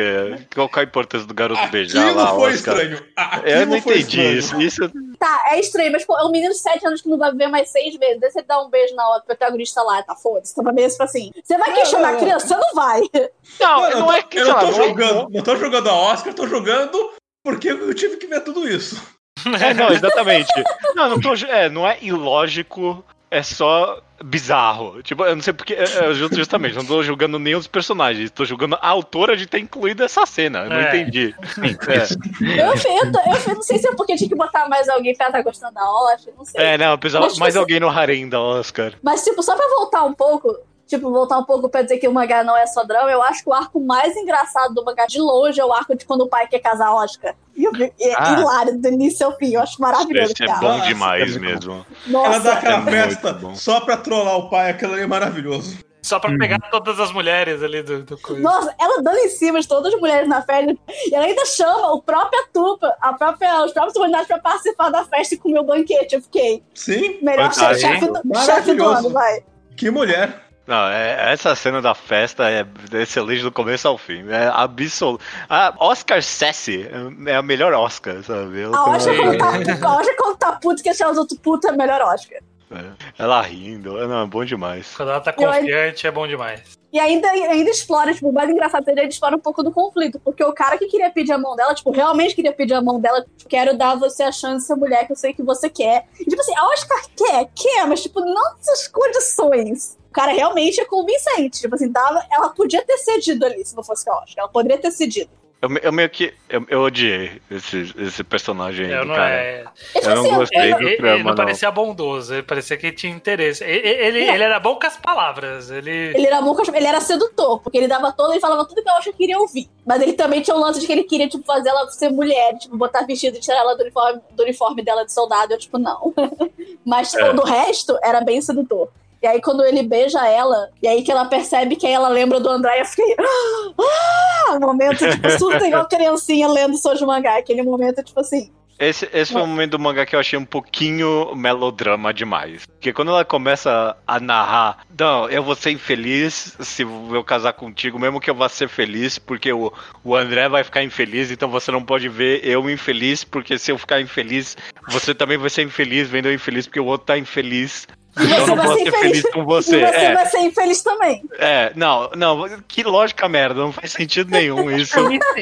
F: Qual é a importância do garoto beijar
G: Aquilo
F: lá,
G: foi
F: Oscar?
G: estranho. Aquilo
F: Eu não entendi
G: estranho.
F: isso. Isso
E: Tá, é estranho, mas pô, é um menino de 7 anos que não vai viver mais seis meses. Daí você dá um beijo na outra protagonista lá, tá foda-se. Então, pra mim, tipo assim, você vai
G: Não,
E: questionar
G: não,
E: a criança? Você não vai.
F: Não,
G: Mano,
F: não
G: eu
F: é que
G: eu não tô
F: não
G: jogando, não tô jogando a Oscar, eu tô jogando porque eu tive que ver tudo isso.
F: É, não, exatamente. Não, não tô. É, não é ilógico, é só bizarro. Tipo, eu não sei porque. É, é, ju- justamente, não tô julgando nem os personagens, tô julgando a autora de ter incluído essa cena. Eu não
A: É.
F: entendi. É.
E: Eu, eu, eu, eu não sei se é porque tinha que botar mais alguém pra estar gostando da Oscar, não sei.
F: É, não, precisava
E: tipo
F: mais
E: assim-
F: alguém no harém da Oscar.
E: Mas, tipo, só pra voltar um pouco, tipo, voltar um pouco pra dizer que o mangá não é só drama, eu acho que o arco mais engraçado do mangá de longe é o arco de quando o pai quer casar Oscar. E eu- é
D: Ah.
E: hilário, do início ao fim. Eu acho maravilhoso,
F: Esse é bom
G: Nossa,
F: demais
D: é
F: mesmo.
G: Ela dá
E: Nossa,
G: aquela
F: é
G: festa só pra trollar o pai, aquilo ali é maravilhoso.
A: Só pra
D: Uhum.
A: pegar todas as mulheres ali do, do coisa.
E: nossa, ela dando em cima de todas as mulheres na festa. E ela ainda chama o próprio Tupa, a própria, os próprios comunidades pra participar da festa e comer o banquete. Eu fiquei,
G: Sim,
E: melhor chefe do, chefe do
G: Maravilhoso.
E: ano, vai.
G: que mulher.
F: Não, é, essa cena da festa é excelente do começo ao fim. É absoluto. A Oscar Sassy é a melhor Oscar, sabe?
E: A Oscar quando tá, a Oscar quando tá puto que chama os outros puto é melhor Oscar.
F: ela rindo, não, é bom demais.
A: Quando ela tá
E: Eu-
A: confiante, é bom demais.
E: E ainda, ainda explora, tipo, o mais engraçado dele, ele explora um pouco do conflito. Porque o cara que queria pedir a mão dela, tipo, realmente queria pedir a mão dela, tipo, quero dar a você a chance de ser mulher que eu sei que você quer. E, tipo assim, a Oscar quer, quer, mas, tipo, não nessas condições. O cara realmente é convincente. Tipo assim, dava, ela podia ter cedido ali, se não fosse a Oscar. Ela poderia ter cedido.
F: Eu, eu meio que. Eu, eu odiei esse, esse personagem aí,
A: Eu
F: do
A: não,
F: cara.
A: é,
E: E, tipo
F: Eu não
E: assim,
F: gostei.
E: eu-
F: do
A: ele, ele
F: trama,
A: não
F: não.
A: parecia bondoso, ele parecia que tinha interesse. Ele, ele, ele era bom com as palavras. Ele.
E: Ele era bom, com- ele era sedutor, porque ele dava todo, ele falava tudo que a Oscar queria ouvir. Mas ele também tinha um lance de que ele queria, tipo, fazer ela ser mulher, tipo, botar vestido e tirar ela do uniforme, do uniforme dela de soldado. Eu, tipo, não. Mas, tipo,
F: É.
E: do resto, era bem sedutor. E aí, quando ele beija ela, e aí que ela percebe que ela lembra do André, eu fiquei. Ah! Um momento, tipo, surta igual criancinha lendo Sojo Mangá. Aquele momento, tipo assim.
F: Esse, esse foi o momento do mangá que eu achei um pouquinho melodrama demais. Porque quando ela começa a narrar, não, eu vou ser infeliz se eu casar contigo, mesmo que eu vá ser feliz, porque o, o André vai ficar infeliz, então você não pode ver eu infeliz, porque se eu ficar infeliz, você também vai ser infeliz vendo eu infeliz, porque o outro tá infeliz.
E: E
F: Então eu
E: você
F: não
E: vai
F: vou
E: ser infeliz.
F: feliz com
E: E
F: você.
E: você
F: É,
E: vai ser infeliz também.
F: é, não, não, que lógica merda, não faz sentido nenhum isso.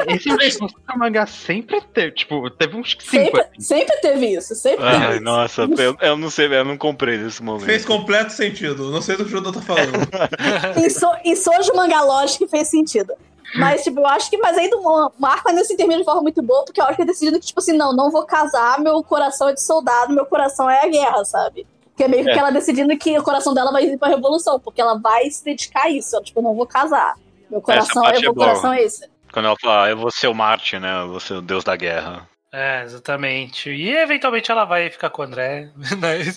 D: Esse, esse discurso do mangá sempre teve, tipo, teve uns cinco.
E: Sempre,
D: assim.
E: sempre teve isso. Sempre teve
F: Ai,
E: isso.
F: nossa, eu, eu não sei, eu não comprei nesse momento.
G: Fez completo sentido. Não sei do que o Jodô tá falando.
E: em, so, em Sojo Manga Lógico fez sentido. Mas, tipo, eu acho que. Mas aí do Mo- Marco ainda se termina de forma muito boa, porque eu acho que é decidido que, tipo assim, não, não vou casar, meu coração é de soldado, meu coração é a guerra, sabe? Que é meio que
F: É.
E: ela decidindo que o coração dela vai ir pra revolução, porque ela vai se dedicar a isso. Ela, tipo, não vou casar. Meu coração, é, meu
F: é
E: coração é esse.
F: Quando ela fala, "Ah, eu vou ser o Marte, né? Eu vou ser o deus da guerra.
A: É, exatamente. E eventualmente ela vai ficar com o André. né?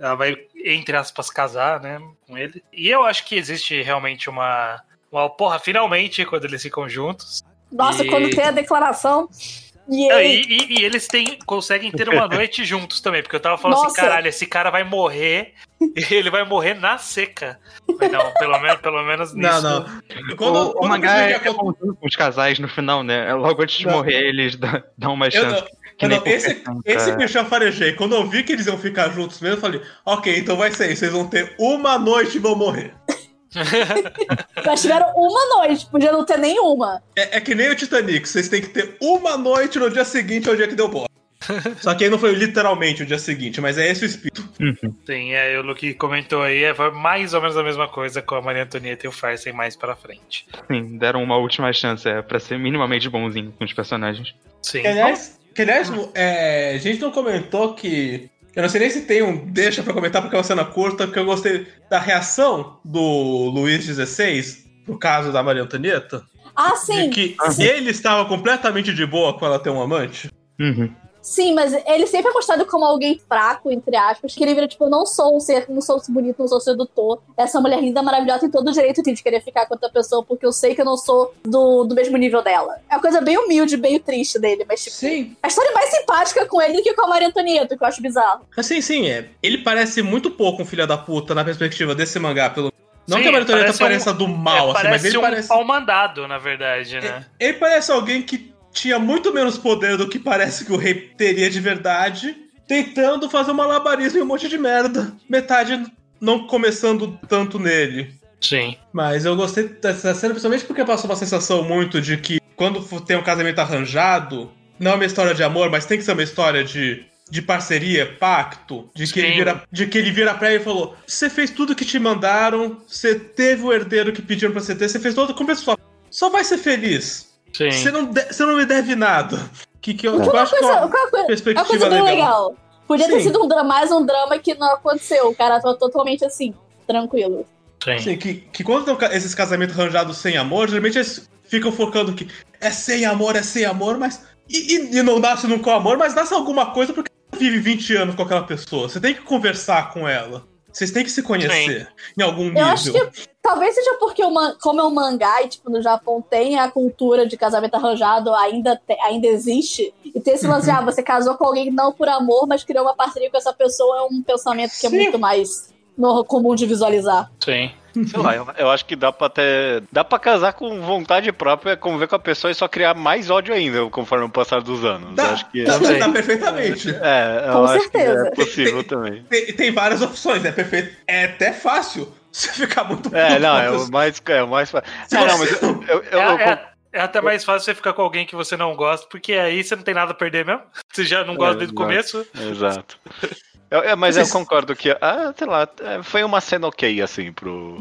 A: ela vai, entre aspas, casar, né? Com ele. E eu acho que existe realmente uma. uma porra, finalmente, quando eles ficam juntos.
E: Nossa,
A: E-
E: quando tem a declaração. E
A: Não,
E: aí,
A: E, e- e eles têm, conseguem ter uma noite juntos também, porque eu tava falando assim,
E: Nossa.
A: caralho, esse cara vai morrer, e ele vai morrer na seca. Não, pelo menos, pelo menos nisso.
G: não, não.
D: O,
G: Quando,
D: o
G: quando
D: mangá
G: eu
D: é, com os casais no final, né? Logo antes de
G: Não.
D: morrer, eles dão uma
G: Eu
D: chance.
G: não,
D: que
G: eu não, esse, esse que eu já farejei. Quando eu vi que eles iam ficar juntos mesmo, eu falei, ok, então vai ser isso. Vocês vão ter uma noite e vão morrer.
E: mas tiveram uma noite, podia não ter nenhuma.
G: É, é que nem o Titanic, vocês têm que ter uma noite no dia seguinte ao dia que deu bola. Só que aí não foi literalmente o dia seguinte, mas é esse o espírito.
A: Sim, é, o Luke comentou aí, é, foi mais ou menos a mesma coisa com a Maria Antonieta e o Farsen mais pra frente.
D: Sim, deram uma última chance é, pra ser minimamente bonzinho com os personagens.
A: Sim.
G: Que, aliás, que, aliás é, a gente não comentou que. Eu não sei nem se tem um deixa pra comentar porque é uma cena curta, porque eu gostei da reação do Luiz XVI no caso da Maria Antonieta.
E: Ah, sim.
G: De que ele estava completamente de boa com ela ter um amante.
D: Uhum.
E: Sim, mas ele sempre é mostrado como alguém fraco, entre aspas, que ele vira, tipo, eu não sou um ser, não sou bonito, não sou sedutor. Essa mulher linda, maravilhosa, tem todo o direito de querer ficar com outra pessoa, porque eu sei que eu não sou do, do mesmo nível dela. É uma coisa bem humilde, bem triste dele, mas, tipo,
G: Sim.
E: a história é mais simpática com ele do que com a Maria Antonieta, que eu acho bizarro.
G: Assim, sim, é. Ele parece muito pouco um filho da puta na perspectiva desse mangá, pelo Não
A: Sim,
G: que a Marioneta
A: parece
G: pareça
A: um-
G: do mal,
A: é,
G: assim, mas
A: parece
G: ele
A: um
G: parece.
A: pau mandado, na verdade, né?
G: Ele parece alguém que tinha muito menos poder do que parece que o rei teria de verdade, tentando fazer um malabarismo e um monte de merda. Metade não começando tanto nele.
A: Sim.
G: Mas eu gostei dessa cena, principalmente porque passou uma sensação muito de que quando tem um casamento arranjado, não é uma história de amor, mas tem que ser uma história de, de parceria, pacto, de que, ele vira, de que ele vira pra ele e falou: Você fez tudo que te mandaram, você teve o herdeiro que pediram pra você ter, você fez tudo como pessoa. Só vai ser feliz.
A: Sim.
G: Você não, de- você não me deve nada. Que, que eu,
E: é uma
G: acho
E: coisa,
G: uma
E: uma coisa, uma
G: perspectiva
E: coisa bem
G: legal.
E: legal. Podia ter
G: Sim.
E: sido um drama, mais um drama que não aconteceu. O cara tá totalmente assim, tranquilo.
A: Sim.
G: Assim, que, que quando tem esses casamentos arranjados sem amor, geralmente eles ficam focando que é sem amor, é sem amor, mas. E, e- e não nasce nunca o amor, mas nasce alguma coisa porque você vive 20 anos com aquela pessoa. Você tem que conversar com ela. Vocês têm que se conhecer em algum nível.
E: Eu acho que talvez seja porque, como é um mangá e, tipo, no Japão tem a cultura de casamento arranjado, ainda, te- ainda existe. E tem esse lance de, ah, você casou com alguém não por amor, mas criou uma parceria com essa pessoa, é um pensamento que é
G: Sim.
E: muito mais no- comum de visualizar.
A: Sim.
F: Sei lá, eu, eu acho que dá pra até. Dá pra casar com vontade própria, conviver com a pessoa e só criar mais ódio ainda conforme o passar dos anos.
G: Dá,
F: acho que.
G: dá,
A: Também.
G: dá perfeitamente.
F: É, eu
E: Com
F: acho
E: certeza.
F: que é possível também.
G: Tem, tem várias opções, é perfeito. É até fácil você ficar muito
F: É, não, é o mais. É o mais.
G: Se
F: É, não, mas eu, eu, eu-
A: É,
F: eu-
A: é- é até mais fácil você ficar com alguém que você não gosta, porque aí você não tem nada a perder mesmo. Você já não gosta
F: É,
A: desde o começo.
F: Exato. Eu- é, mas eu concordo que, ah, sei lá, é, foi uma cena ok, assim, pro,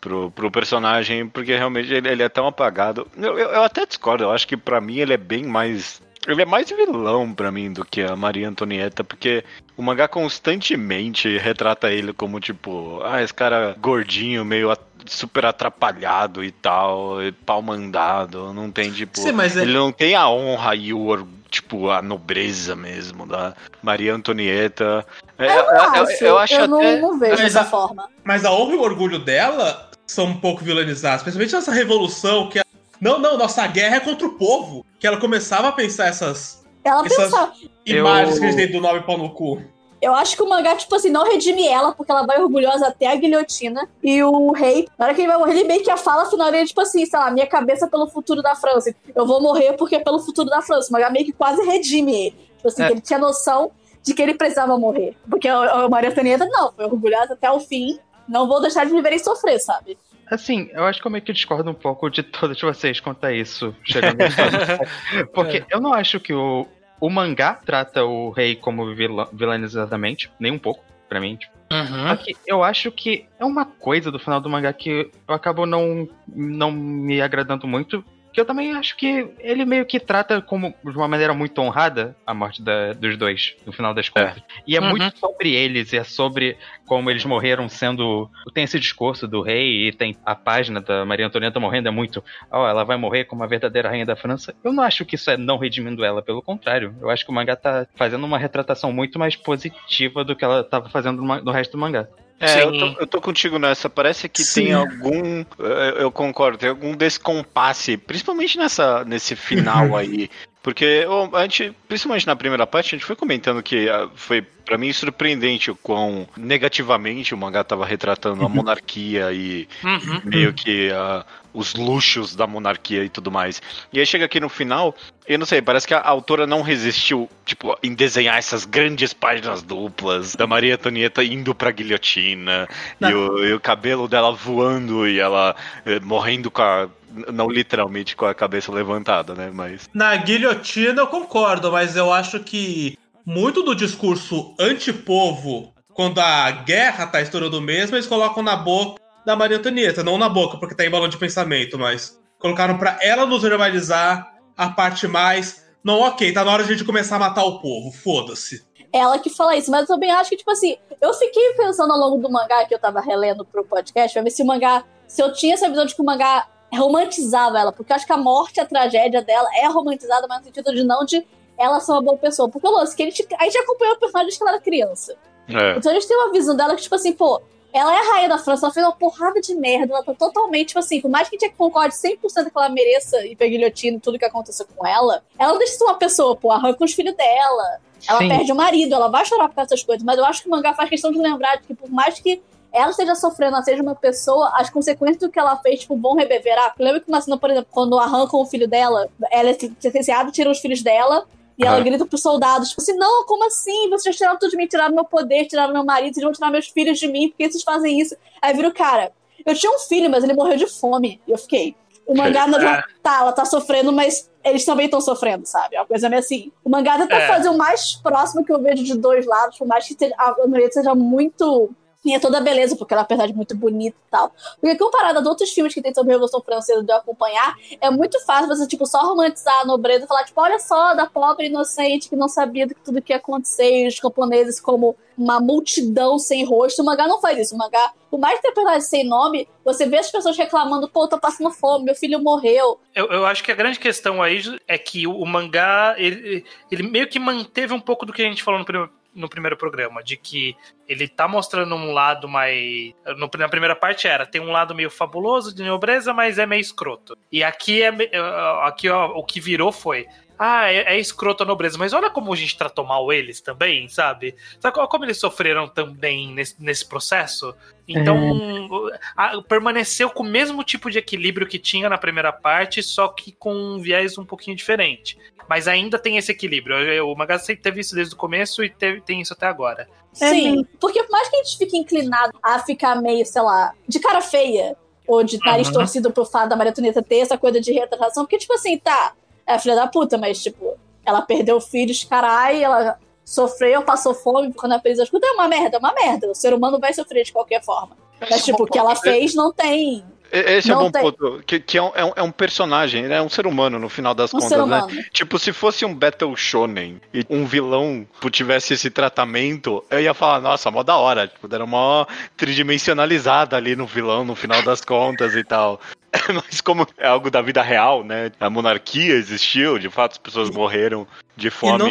F: pro, pro personagem, porque realmente ele, ele é tão apagado. Eu, eu, eu até discordo, eu acho que pra mim ele é bem mais. Ele é mais vilão pra mim do que a Maria Antonieta, porque o mangá constantemente retrata ele como tipo, ah, esse cara gordinho, meio a- super atrapalhado e tal, e pau mandado, não tem tipo.
G: Sim, mas é-
F: Ele não tem a honra e o tipo a nobreza mesmo da Maria Antonieta. É,
E: Eu não
F: eu,
E: acho,
F: eu acho
E: não,
F: até
E: não vejo
G: Mas
E: dessa
G: a-
E: forma.
G: Mas a honra e o orgulho dela são um pouco vilanizados, principalmente nessa revolução que. a- Não, não, nossa guerra é contra o povo. Que ela começava a pensar essas
E: Ela
G: Essas-
E: pensa,
G: imagens
D: Eu-
G: que eles têm do nome pau no cu.
E: Eu acho que o mangá, tipo assim, não redime ela, porque ela vai orgulhosa até a guilhotina. E o rei, na hora que ele vai morrer, ele meio que a fala final dele, tipo assim, sei lá, minha cabeça pelo futuro da França. Eu vou morrer porque é pelo futuro da França. O mangá meio que quase redime ele. Tipo assim,
D: É.
E: que ele tinha noção de que ele precisava morrer. Porque a, Maria Antonieta, não, foi orgulhosa até o fim. Não vou deixar de me verem sofrer, sabe?
D: Assim, eu acho que eu meio que discordo um pouco de todos vocês quanto a isso, chegando. Porque eu não acho que o, o mangá trata o rei como vilã, vilanizadamente, nem um pouco, pra mim. Tipo.
A: Uhum.
D: Só que eu acho que é uma coisa do final do mangá que eu acabo não, não me agradando muito. Que eu também acho que ele meio que trata como de uma maneira muito honrada a morte da- dos dois, no final das contas. E é
A: Uhum.
D: muito sobre eles, e é sobre como eles morreram sendo. Tem esse discurso do rei e tem a página da Maria Antonieta morrendo, é muito. Ó, ela vai morrer como a verdadeira rainha da França. Eu não acho que isso é não redimindo ela, pelo contrário. Eu acho que o mangá tá fazendo uma retratação muito mais positiva do que ela tava fazendo no resto do mangá.
F: É, eu tô, eu tô contigo nessa. Parece que
G: Sim.
F: tem algum. Eu, eu concordo, tem algum descompasse, principalmente nessa, nesse final aí. Porque a gente, principalmente na primeira parte, a gente foi comentando que ah, foi pra mim surpreendente o quão negativamente o mangá tava retratando a monarquia e
A: Uhum.
F: meio que ah, os luxos da monarquia e tudo mais. E aí chega aqui no final, eu não sei, parece que a autora não resistiu, tipo, em desenhar essas grandes páginas duplas da Maria Antonieta indo pra guilhotina e o, e o cabelo dela voando e ela eh, morrendo com a. Não literalmente com a cabeça levantada, né? Mas.
G: Na guilhotina eu concordo, mas eu acho que muito do discurso antipovo, quando a guerra tá estourando mesmo, eles colocam na boca da Maria Antonieta, não na boca, porque tá em balão de pensamento, mas colocaram pra ela nos normalizar a parte mais. Não, ok, tá na hora de a gente começar a matar o povo, foda-se.
E: Ela que fala isso, mas eu também acho que, tipo assim, eu fiquei pensando ao longo do mangá que eu tava relendo pro podcast, pra ver se o mangá. Se eu tinha essa visão de que o mangá romantizava ela, porque eu acho que a morte, a tragédia dela é romantizada, mas no sentido de não de ela ser uma boa pessoa. Porque o lance que a gente, a gente acompanhou o personagem desde que ela era criança.
F: É.
E: Então a gente tem uma visão dela que, tipo assim, pô, ela é a rainha da França, ela fez uma porrada de merda, ela tá totalmente, tipo assim, por mais que a gente concorde 100% que ela mereça ir pra guilhotina e tudo que aconteceu com ela, ela não deixa de ser uma pessoa, pô, arranca os filhos dela, ela
D: Sim.
E: perde o marido, ela vai chorar por causa dessas coisas, mas eu acho que o mangá faz questão de lembrar de que por mais que ela esteja sofrendo, ela seja uma pessoa, as consequências do que ela fez, tipo, vão reverberar. Lembra que uma cena, por exemplo, quando arrancam o filho dela, ela é sentenciada, tiram os filhos dela, e ela
F: Ah.
E: grita pros soldados, tipo assim, não, como assim? Vocês tiraram tudo de mim, tiraram meu poder, tiraram meu marido, vocês vão tirar meus filhos de mim, por que vocês fazem isso? Aí vira o cara, eu tinha um filho, mas ele morreu de fome. E eu fiquei, o mangá não
A: É.
E: tá, ela tá sofrendo, mas eles também estão sofrendo, sabe? É uma coisa meio assim. O mangá tenta
A: É.
E: fazer o mais próximo que eu vejo de dois lados, por mais que a Noreta seja muito. Tinha toda a beleza, porque ela, apesar de muito bonita e tal. Porque comparado a outros filmes que tem sobre a Revolução Francesa de eu acompanhar, é muito fácil você, tipo, só romantizar a nobreza e falar, tipo, olha só, da pobre inocente que não sabia de tudo que ia acontecer, e os camponeses como uma multidão sem rosto. O mangá não faz isso. O mangá, por mais que tenha personagem sem nome, você vê as pessoas reclamando, pô, tô passando fome, meu filho morreu.
A: Eu, eu acho que a grande questão aí é que o, o mangá, ele, ele meio que manteve um pouco do que a gente falou no primeiro, no primeiro programa, de que ele tá mostrando um lado mais. no- na primeira parte era, tem um lado meio fabuloso de nobreza, mas é meio escroto. E aqui é me- aqui ó, o que virou foi. Ah, é, é escroto a nobreza, mas olha como a gente tratou mal eles também, sabe? Sabe co- como eles sofreram também nesse, nesse processo? Então, a- permaneceu com o mesmo tipo de equilíbrio que tinha na primeira parte, só que com um viés um pouquinho diferente. Mas ainda tem esse equilíbrio. Eu- O mangá sempre teve isso desde o começo e teve- tem isso até agora.
E: Sim, porque por mais que a gente fique inclinado a ficar meio, sei lá, de cara feia, ou de nariz
A: Uhum.
E: torcido pro fato da Maria Antonieta ter essa coisa de retratação, porque, tipo assim, tá, é filha da puta, mas, tipo, ela perdeu filhos, caralho, ela sofreu, passou fome, quando ela fez as coisas, é uma merda, é uma merda. O ser humano vai sofrer de qualquer forma. Mas, tipo, o que ela fez não tem
F: Esse é
E: Não
F: um bom
E: tem.
F: ponto. Que, que é, um, é um- é personagem, ele é um ser humano no final das
E: um
F: contas, né? Tipo, se fosse um Battle Shonen e um vilão tipo, tivesse esse tratamento, eu ia falar, nossa, mó da hora. Tipo, deram uma tridimensionalizada ali no vilão no final das contas e tal. Mas como é algo da vida real, né? A monarquia existiu, de fato as pessoas morreram de fome.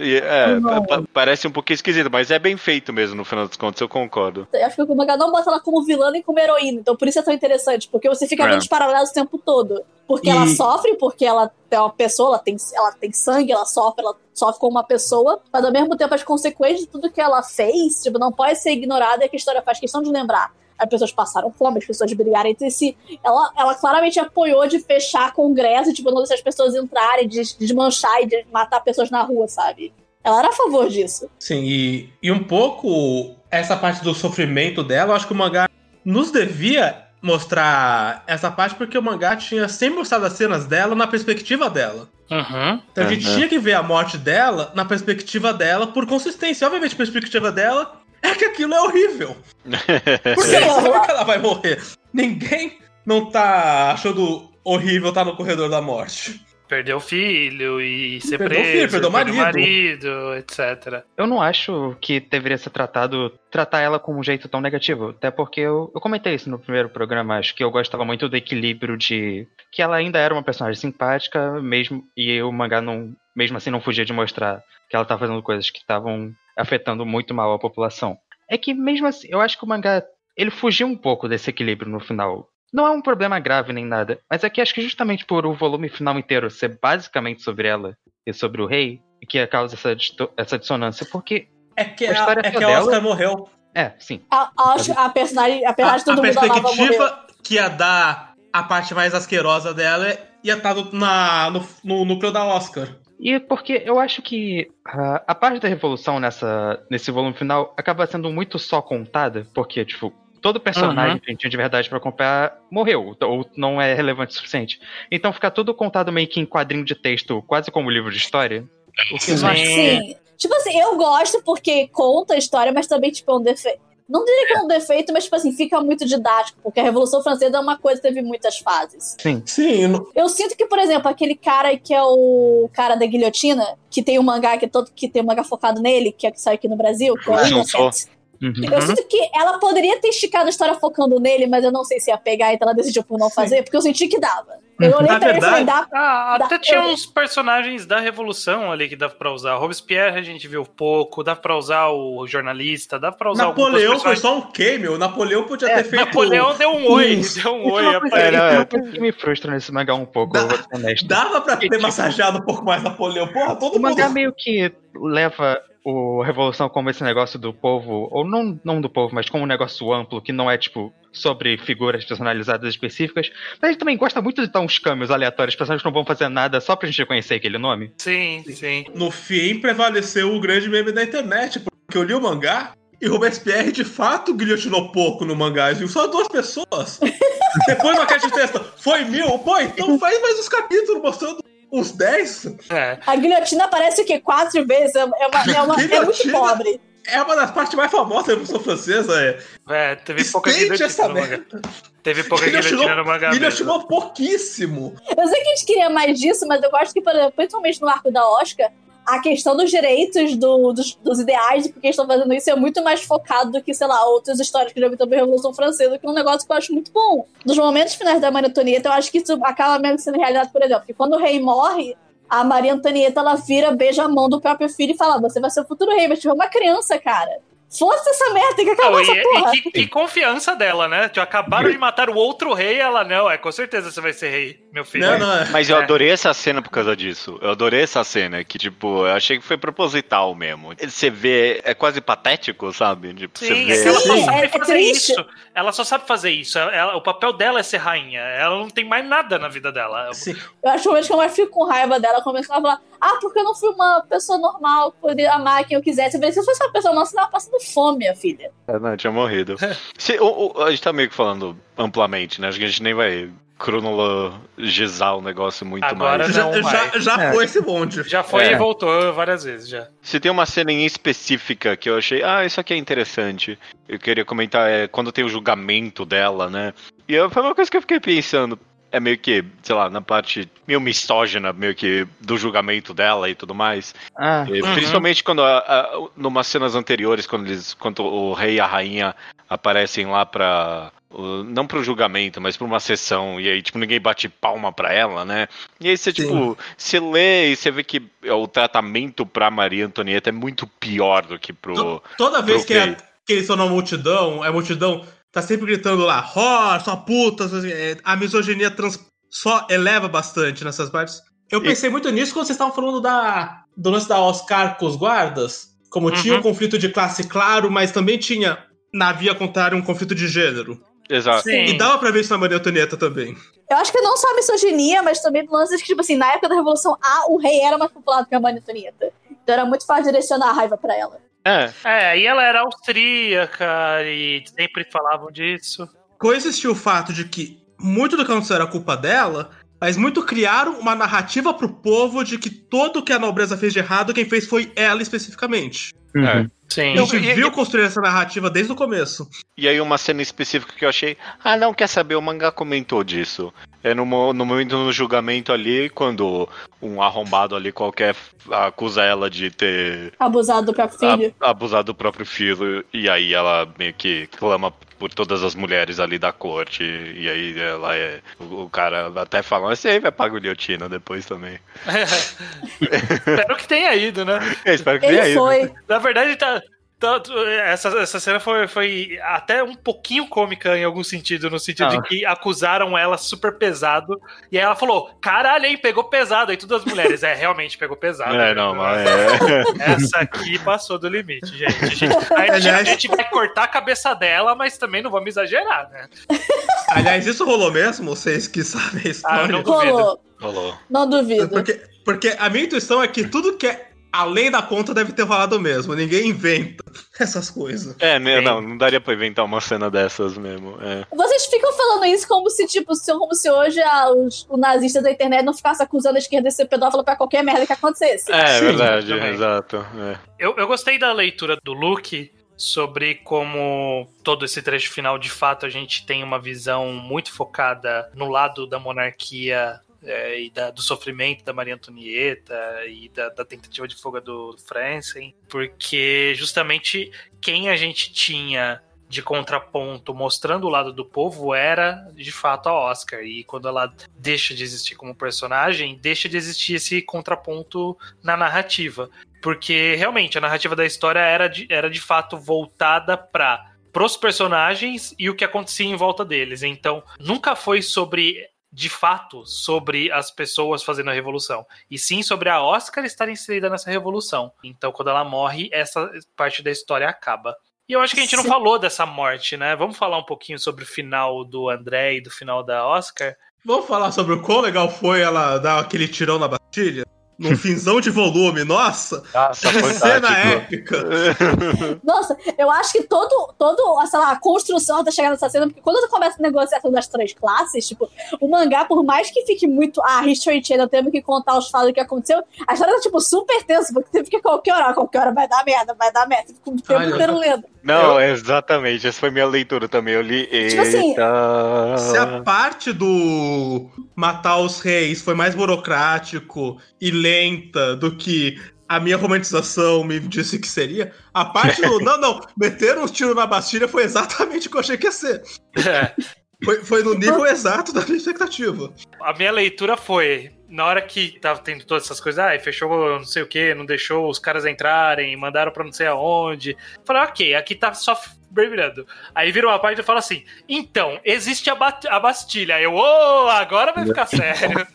F: e- é,
E: Não.
F: pa- parece um pouquinho esquisito, mas é bem feito mesmo no final das contas, eu concordo.
E: Eu acho que o mangá não bota ela como vilã nem como heroína. Então por isso é tão interessante, porque você fica
F: É.
E: vendo os paralelos o tempo todo. Porque
G: E-
E: ela sofre, porque ela é uma pessoa, ela tem, ela tem sangue, ela sofre, ela sofre como uma pessoa, mas ao mesmo tempo as consequências de tudo que ela fez, tipo, não pode ser ignorada e é que a história faz questão de lembrar. As pessoas passaram fome, as pessoas brigaram entre si. Ela, ela claramente apoiou de fechar congresso, tipo, não deixar as pessoas entrarem, de desmanchar e de matar pessoas na rua, sabe? Ela era a favor disso.
G: Sim, e, e um pouco essa parte do sofrimento dela, eu acho que o mangá nos devia mostrar essa parte porque o mangá tinha sempre mostrado as cenas dela na perspectiva dela.
A: Uhum.
G: Então a gente
F: Uhum.
G: tinha que ver a morte dela na perspectiva dela por consistência. Obviamente, a perspectiva dela é que aquilo é horrível. Porque
E: Sim,
G: ela
E: eu-
G: sabe que ela vai morrer. Ninguém não tá achando horrível estar no corredor da morte.
A: Perdeu o filho e ser
G: Perdeu o
A: preso,
G: filho, perdeu o
A: perdeu
G: marido.
A: marido, etc.
D: Eu não acho que deveria ser tratado, tratar ela com um jeito tão negativo. Até porque eu, eu comentei isso no primeiro programa, acho que eu gostava muito do equilíbrio de. que ela ainda era uma personagem simpática, mesmo. E o mangá não. mesmo assim não fugia de mostrar que ela estava fazendo coisas que estavam afetando muito mal a população. É que mesmo assim, eu acho que o mangá. ele fugiu um pouco desse equilíbrio no final. Não é um problema grave nem nada, mas é que acho que justamente por o volume final inteiro ser basicamente sobre ela e sobre o rei, que causa essa, essa dissonância, porque
G: É que
D: A
G: a,
D: história
G: é que
D: dela-
G: a Oscar morreu.
D: É, sim.
E: A, a, a personagem, apesar
G: A,
E: de todo
G: a
E: mundo
G: perspectiva que ia dar a parte mais asquerosa dela ia estar no, na, no, no núcleo da Oscar.
D: E porque eu acho que ah, a parte da revolução nessa, nesse volume final acaba sendo muito só contada, porque, tipo, todo personagem
A: Uhum.
D: que a gente tinha de verdade pra acompanhar morreu, ou não é relevante o suficiente. Então fica tudo contado meio que em quadrinho de texto, quase como livro de história. O que eu não acho-
E: Sim. Tipo assim, eu gosto porque conta a história, mas também, tipo, é um defeito. Não diria que é um defeito, mas, tipo assim, fica muito didático, porque a Revolução Francesa é uma coisa que teve muitas fases.
D: Sim.
G: Sim, no-
E: Eu sinto que, por exemplo, aquele cara que é o cara da guilhotina, que tem um mangá que, é todo, que tem um mangá focado nele, que é que saiu aqui no Brasil, que é o Innocent.
D: Uhum.
E: Eu sinto que ela poderia ter esticado a história focando nele, mas eu não sei se ia pegar, então ela decidiu por não fazer, porque eu senti que dava. Eu olhei
G: Na
E: pra ele falei,
G: verdade-
E: dá.
A: Ah,
E: Dá-
A: até tinha
E: eu-
A: uns personagens da Revolução ali que dava pra usar. Robespierre a gente viu pouco, dava pra usar o jornalista, dava pra usar
G: Napoleão foi só um cameo. Napoleão podia
A: É,
G: ter feito.
A: Napoleão deu um oi,
G: uns-
A: deu um oi.
F: É, não, é.
D: que me frustra nesse mangá um pouco,
G: Dá-
D: eu vou ser honesto.
G: Dava pra ter
D: Tipo-
G: massageado um pouco mais Napoleão. Porra, todo
D: O
G: mundo.
D: mangá meio que leva o Revolução como esse negócio do povo, ou não, não do povo, mas como um negócio amplo, que não é, tipo, sobre figuras personalizadas específicas. Mas ele também gosta muito de dar uns caminhos aleatórios, personagens que não vão fazer nada só pra gente reconhecer aquele nome.
A: Sim, sim.
G: No fim, prevaleceu o grande meme da internet, porque eu li o mangá e Robespierre de fato guilhotinou pouco no mangá, viu? Só duas pessoas. Depois uma caixa de texto, foi mil? Pô, então faz mais uns capítulos mostrando uns 10.
A: É.
E: A guilhotina aparece o quê? Quatro vezes? É, uma, é, uma- é muito
G: Guilhotina?
E: pobre.
G: É uma das partes mais famosas da Revolução Francesa. É.
A: É, teve pouca guilhotina
G: essa
A: no mangá.
G: merda.
A: Teve pouca guilhotina no mangá. mesmo.
G: Guilhotinou pouquíssimo.
E: Eu sei que a gente queria mais disso, mas eu gosto que, principalmente no arco da Oscar, a questão dos direitos do- dos, dos ideais de porque estão fazendo isso é muito mais focado do que, sei lá, outras histórias que já vi também a Revolução Francesa, que é um negócio que eu acho muito bom. Nos momentos finais da Maria Antonieta, eu acho que isso acaba mesmo sendo realidade, por exemplo, que quando o rei morre, a Maria Antonieta ela vira, beija a mão do próprio filho e fala: Você vai ser o futuro rei, mas tiver uma criança, cara. Foda-se essa merda, tem que acabar
A: Não,
E: essa
A: e,
E: porra.
A: e que, que confiança dela, né? Tipo, acabaram de matar o outro rei, ela não, é com certeza você vai ser rei, meu filho.
G: Não, não, é.
F: Mas eu
A: É.
F: adorei essa cena por causa disso. Eu adorei essa cena, que, tipo, eu achei que foi proposital mesmo. Você vê, é quase patético, sabe? Tipo, você
A: Sim,
F: vê.
A: é ela só
E: Sim,
A: sabe
E: é- é
A: fazer
E: triste.
A: isso. Ela só sabe fazer isso. Ela- o papel dela é ser rainha. Ela não tem mais nada na vida dela.
G: Sim.
E: Eu acho que eu mais fico com raiva dela começando a falar: Ah, porque eu não fui uma pessoa normal, poder amar quem eu quisesse. Se eu fosse uma pessoa normal, você tava passando fome, minha filha.
F: É, não, tinha morrido. Se- o- o- a gente tá meio que falando amplamente, né? Acho que a gente nem vai cronologizar o negócio muito
A: Agora
F: mais.
A: não.
G: Já, já, já
D: É.
G: foi esse bonde.
A: Já foi
F: É.
A: e voltou várias vezes já.
F: Se tem uma cena em específica que eu achei, ah, isso aqui é interessante. Eu queria comentar é quando tem o julgamento dela, né? E eu- foi uma coisa que eu fiquei pensando. É meio que, sei lá, na parte meio misógina, meio que do julgamento dela e tudo mais.
D: Ah,
F: E
A: Uhum.
F: Principalmente quando, a, a, numas cenas anteriores, quando eles, quando o rei e a rainha aparecem lá pra. o- Não pro julgamento, mas pra uma sessão, e aí, tipo, ninguém bate palma pra ela, né? E aí você,
G: Sim.
F: tipo, você lê e você vê que o tratamento pra Maria Antonieta é muito pior do que pro.
G: To- Toda vez que,
F: Troquei.
G: é- que eles estão na multidão, a multidão tá sempre gritando lá, ó, só puta, é, a misoginia trans só eleva bastante nessas partes. Eu
F: E-
G: pensei muito nisso quando vocês estavam falando da, do lance da Oscar com os guardas, como tinha um
A: Uhum.
G: conflito de classe claro, mas também tinha, na via contrária, um conflito de gênero.
F: Exato.
A: Sim.
G: E dava pra ver isso na Maria Antonieta também.
E: Eu acho que não só a misoginia, mas também lances que, tipo assim, na época da Revolução, ah, o rei era mais popular do que a Maria Antonieta. Então era muito fácil direcionar a raiva pra ela.
F: É,
A: É, e ela era austríaca e sempre falavam disso.
G: Coexistiu o fato de que muito do que aconteceu era culpa dela, mas muito criaram uma narrativa pro povo de que tudo que a nobreza fez de errado, quem fez foi ela especificamente.
D: uhum.
A: Sim.
G: A gente
F: e-
G: viu construir essa narrativa desde o começo.
F: E aí uma cena específica que eu achei, ah não, quer saber, o mangá comentou disso. É no, no momento do julgamento ali, quando um arrombado ali qualquer acusa ela de ter
E: Abusado do próprio filho.
F: a- abusado do próprio filho, e aí ela meio que clama por todas as mulheres ali da corte, e aí ela é. O, o cara até fala, esse aí vai pra guilhotina depois também.
A: Espero que tenha ido, né?
F: Eu espero que tenha
E: Ele
F: ido.
E: foi.
A: Na verdade, tá. Tá- essa, essa cena foi, foi até um pouquinho cômica em algum sentido, no sentido
D: Ah.
A: de que acusaram ela super pesado. E aí ela falou: caralho, hein, pegou pesado. Aí todas as mulheres, é, realmente pegou pesado.
F: É, não, mas é.
A: Essa aqui passou do limite, gente. A gente, a gente- a
G: Aliás-
A: gente vai cortar a cabeça dela, mas também não vamos exagerar, né?
G: Aliás, isso rolou mesmo? Vocês que sabem a
A: Ah,
G: história.
A: não duvido.
E: Rolou.
F: Rolou.
E: Não duvido.
G: porque, porque a minha intuição é que tudo que é além da conta deve ter rolado mesmo. Ninguém inventa essas coisas.
F: É, né,
A: Sim.
F: não, não daria pra inventar uma cena dessas mesmo. É.
E: Vocês ficam falando isso como se, tipo, se, como se hoje ah, os, o nazista da internet não ficasse acusando a esquerda de ser pedófilo pra qualquer merda que acontecesse.
F: É,
G: Sim,
F: verdade,
A: também.
F: exato. é.
A: Eu, eu gostei da leitura do Luke sobre como todo esse trecho final, de fato, a gente tem uma visão muito focada no lado da monarquia é, e da- do sofrimento da Maria Antonieta e da, da tentativa de fuga do Franzen, porque justamente quem a gente tinha de contraponto, mostrando o lado do povo, era de fato a Oscar. E quando ela deixa de existir como personagem, deixa de existir esse contraponto na narrativa. Porque realmente a narrativa da história era de, era de fato voltada para pros personagens e o que acontecia em volta deles. Então, nunca foi sobre de fato sobre as pessoas fazendo a revolução, e sim sobre a Oscar estar inserida nessa revolução. Então, quando ela morre, essa parte da história acaba. E eu acho que a gente não falou dessa morte, né? Vamos falar um pouquinho sobre o final do André e do final da Oscar.
G: Vamos falar sobre o quão legal foi ela dar aquele tirão na Bastilha? Num finzão de volume. Nossa!
F: Nossa,
G: que cena épica!
E: Nossa, eu acho que todo, todo sei lá, a construção até chegar nessa cena, porque quando começa a negociação das três classes, tipo, o mangá, por mais que fique muito. Ah, History Channel temos que contar os fatos do que aconteceu, a história tá, tipo, super tensa, porque você fica qualquer hora, qualquer hora vai dar merda, vai dar merda. Fica o tempo inteiro lendo.
F: Não, eu... exatamente. Essa foi minha leitura também. Eu li. Tipo assim,
G: se a parte do matar os reis foi mais burocrático e lenta do que a minha romantização me disse que seria, a parte do. não, não, meter um tiro na Bastilha foi exatamente o que eu achei que ia ser. É. Foi, foi no nível exato da minha expectativa.
A: A minha leitura foi: na hora que tava tendo todas essas coisas, ah, fechou não sei o que, não deixou os caras entrarem, mandaram pra não sei aonde. Falei, ok, aqui tá só brilhando. Aí vira uma parte e fala assim: então, existe a, ba a Bastilha. Eu, ô, oh, agora vai ficar sério.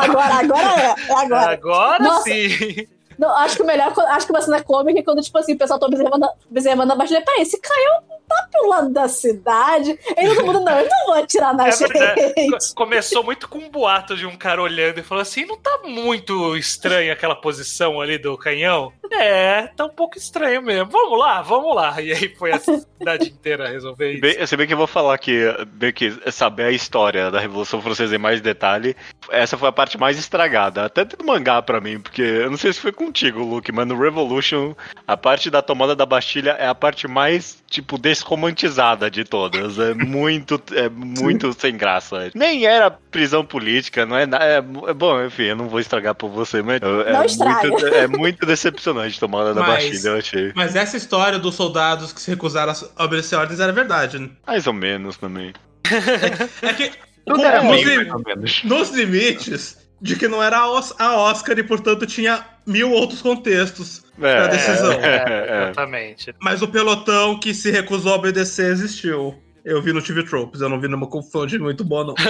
E: agora, agora é, é agora.
A: Agora Nossa. sim.
E: Não, acho que o melhor, acho que uma cena cômica é quando, tipo assim, o pessoal tá observando, observando a Bastilha. Peraí, esse canhão tá pro lado da cidade. E todo mundo, não, eu não vou atirar na é, gente. É,
A: começou muito com um boato de um cara olhando e falou assim: não tá muito estranha aquela posição ali do canhão? É, tá um pouco estranho mesmo. Vamos lá, vamos lá. E aí foi a cidade inteira resolver isso.
F: Bem, se bem que eu vou falar que, bem que saber a história da Revolução Francesa em mais detalhe, essa foi a parte mais estragada. Até do mangá pra mim, porque eu não sei se foi contigo, Luke, mas no Revolution, a parte da tomada da Bastilha é a parte mais, tipo, desromantizada de todas. É muito, é muito sem graça. Nem era prisão política, não é nada. É, é, bom, enfim, eu não vou estragar por você, mas é,
E: não estraga.
F: muito, é muito decepcionante tomada da Bastilha, eu achei.
G: Mas essa história dos soldados que se recusaram a obedecer ordens era verdade, né?
F: Mais ou menos também.
G: é, é que. Era nos, lim nos limites de que não era a Oscar e, portanto, tinha mil outros contextos é, pra decisão. É,
A: é, exatamente.
G: Mas o pelotão que se recusou a obedecer existiu. Eu vi no TV Tropes, eu não vi numa confusão muito boa, não.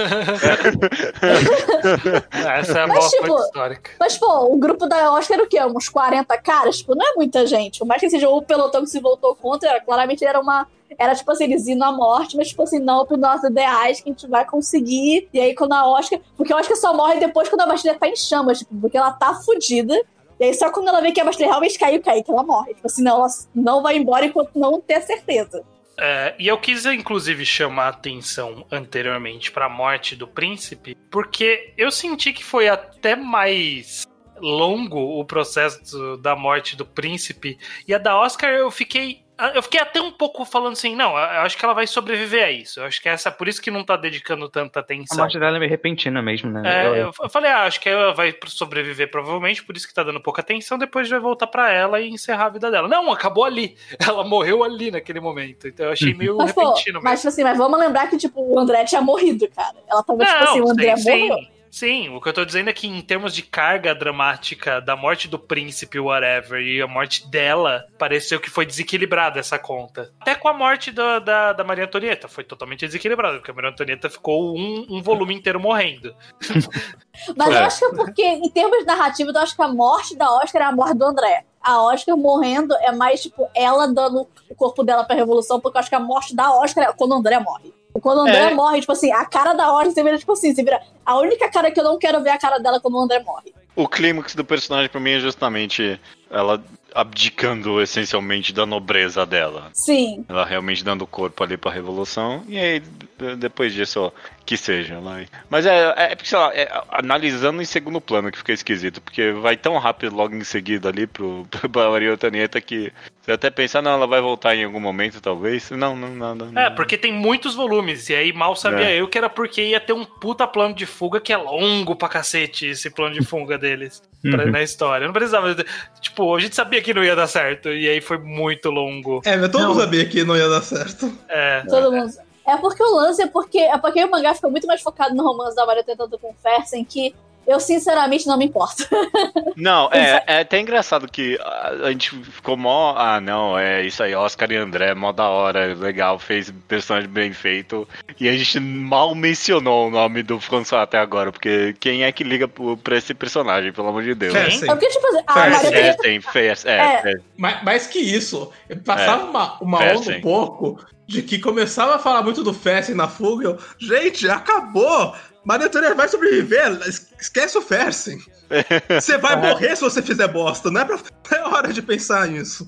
A: Essa é a mas, boa tipo, histórica.
E: Mas, pô, o grupo da Oscar era o quê? Uns 40 caras? Tipo, não é muita gente. Por mais que seja o pelotão que se voltou contra, claramente era uma. Era tipo assim, eles indo à morte, mas tipo assim, não para nossos ideais que a gente vai conseguir. E aí, quando a Oscar. Porque a Oscar só morre depois quando a Bastilha tá em chamas, tipo, porque ela tá fodida. E aí, só quando ela vê que a Bastilha realmente caiu, caiu, que ela morre. Tipo assim, não, ela não vai embora enquanto não ter certeza.
A: É, e eu quis, inclusive, chamar a atenção anteriormente para a morte do príncipe, porque eu senti que foi até mais longo o processo da morte do príncipe. E a da Oscar eu fiquei eu fiquei até um pouco falando assim, não, eu acho que ela vai sobreviver a isso. Eu acho que essa por isso que não tá dedicando tanta atenção.
D: A morte dela é meio repentina mesmo, né?
A: É, eu, eu, falei, ah, acho que ela vai sobreviver provavelmente, por isso que tá dando pouca atenção, depois vai voltar para ela e encerrar a vida dela. Não, acabou ali. Ela morreu ali naquele momento. Então eu achei meio mas, repentino
E: pô, Mas assim, mas vamos lembrar que, tipo, o André tinha morrido, cara. Ela tava, tipo assim, o André sim, morreu. Sim.
A: Sim, o que eu tô dizendo é que em termos de carga dramática da morte do príncipe, whatever, e a morte dela, pareceu que foi desequilibrada essa conta. Até com a morte do, da, da Maria Antonieta, foi totalmente desequilibrada, porque a Maria Antonieta ficou um, um volume inteiro morrendo.
E: Mas é. eu acho que é porque, em termos narrativos, eu acho que a morte da Oscar é a morte do André. A Oscar morrendo é mais, tipo, ela dando o corpo dela pra revolução, porque eu acho que a morte da Oscar é quando o André morre. Quando o André é. morre, tipo assim, a cara da Ordem você vira, tipo assim, você vira. A única cara que eu não quero ver é a cara dela quando o André morre.
F: O clímax do personagem pra mim é justamente ela abdicando essencialmente da nobreza dela.
E: Sim.
F: Ela realmente dando corpo ali pra revolução. E aí, depois disso, que seja. Lá. Mas é, é, é porque, sei lá, é, analisando em segundo plano que fica esquisito. Porque vai tão rápido logo em seguida ali pro, pra Maria Antonieta que você até pensa, não, ela vai voltar em algum momento, talvez. Não, não, nada. Não,
A: É, porque tem muitos volumes. E aí mal sabia é. eu que era porque ia ter um puta plano de fuga que é longo pra cacete esse plano de fuga deles. Pra-
D: Uhum.
A: na história. Não precisava. Tipo, a gente sabia que não ia dar certo. E aí foi muito longo.
G: É, mas todo
A: Não.
G: mundo sabia que não ia dar certo.
A: É.
E: Todo mundo. É porque o lance é porque, é porque o mangá fica muito mais focado no romance da Maria tentando com o Fersen, que eu sinceramente não me importo.
F: Não, é, é até engraçado que a, a gente ficou mó. Ah, não, é isso aí, Oscar e André, mó da hora, legal, fez personagem bem feito. E a gente mal mencionou o nome do François até agora, porque quem é que liga pra esse personagem, pelo amor de Deus?
G: Fersen.
E: É porque, tipo assim, a
G: Fersen.
E: Maria
F: É, tem, fez, é,
E: É.
F: fez.
G: Mais, mais que isso, passava uma, uma
F: É,
G: onda
F: sim.
G: um pouco de que começava a falar muito do Fersen na fuga. Eu, gente, acabou! Maria Antonieta vai sobreviver, es- esquece o Fersen. Você vai morrer se você fizer bosta, não é, pra, não é hora de pensar nisso.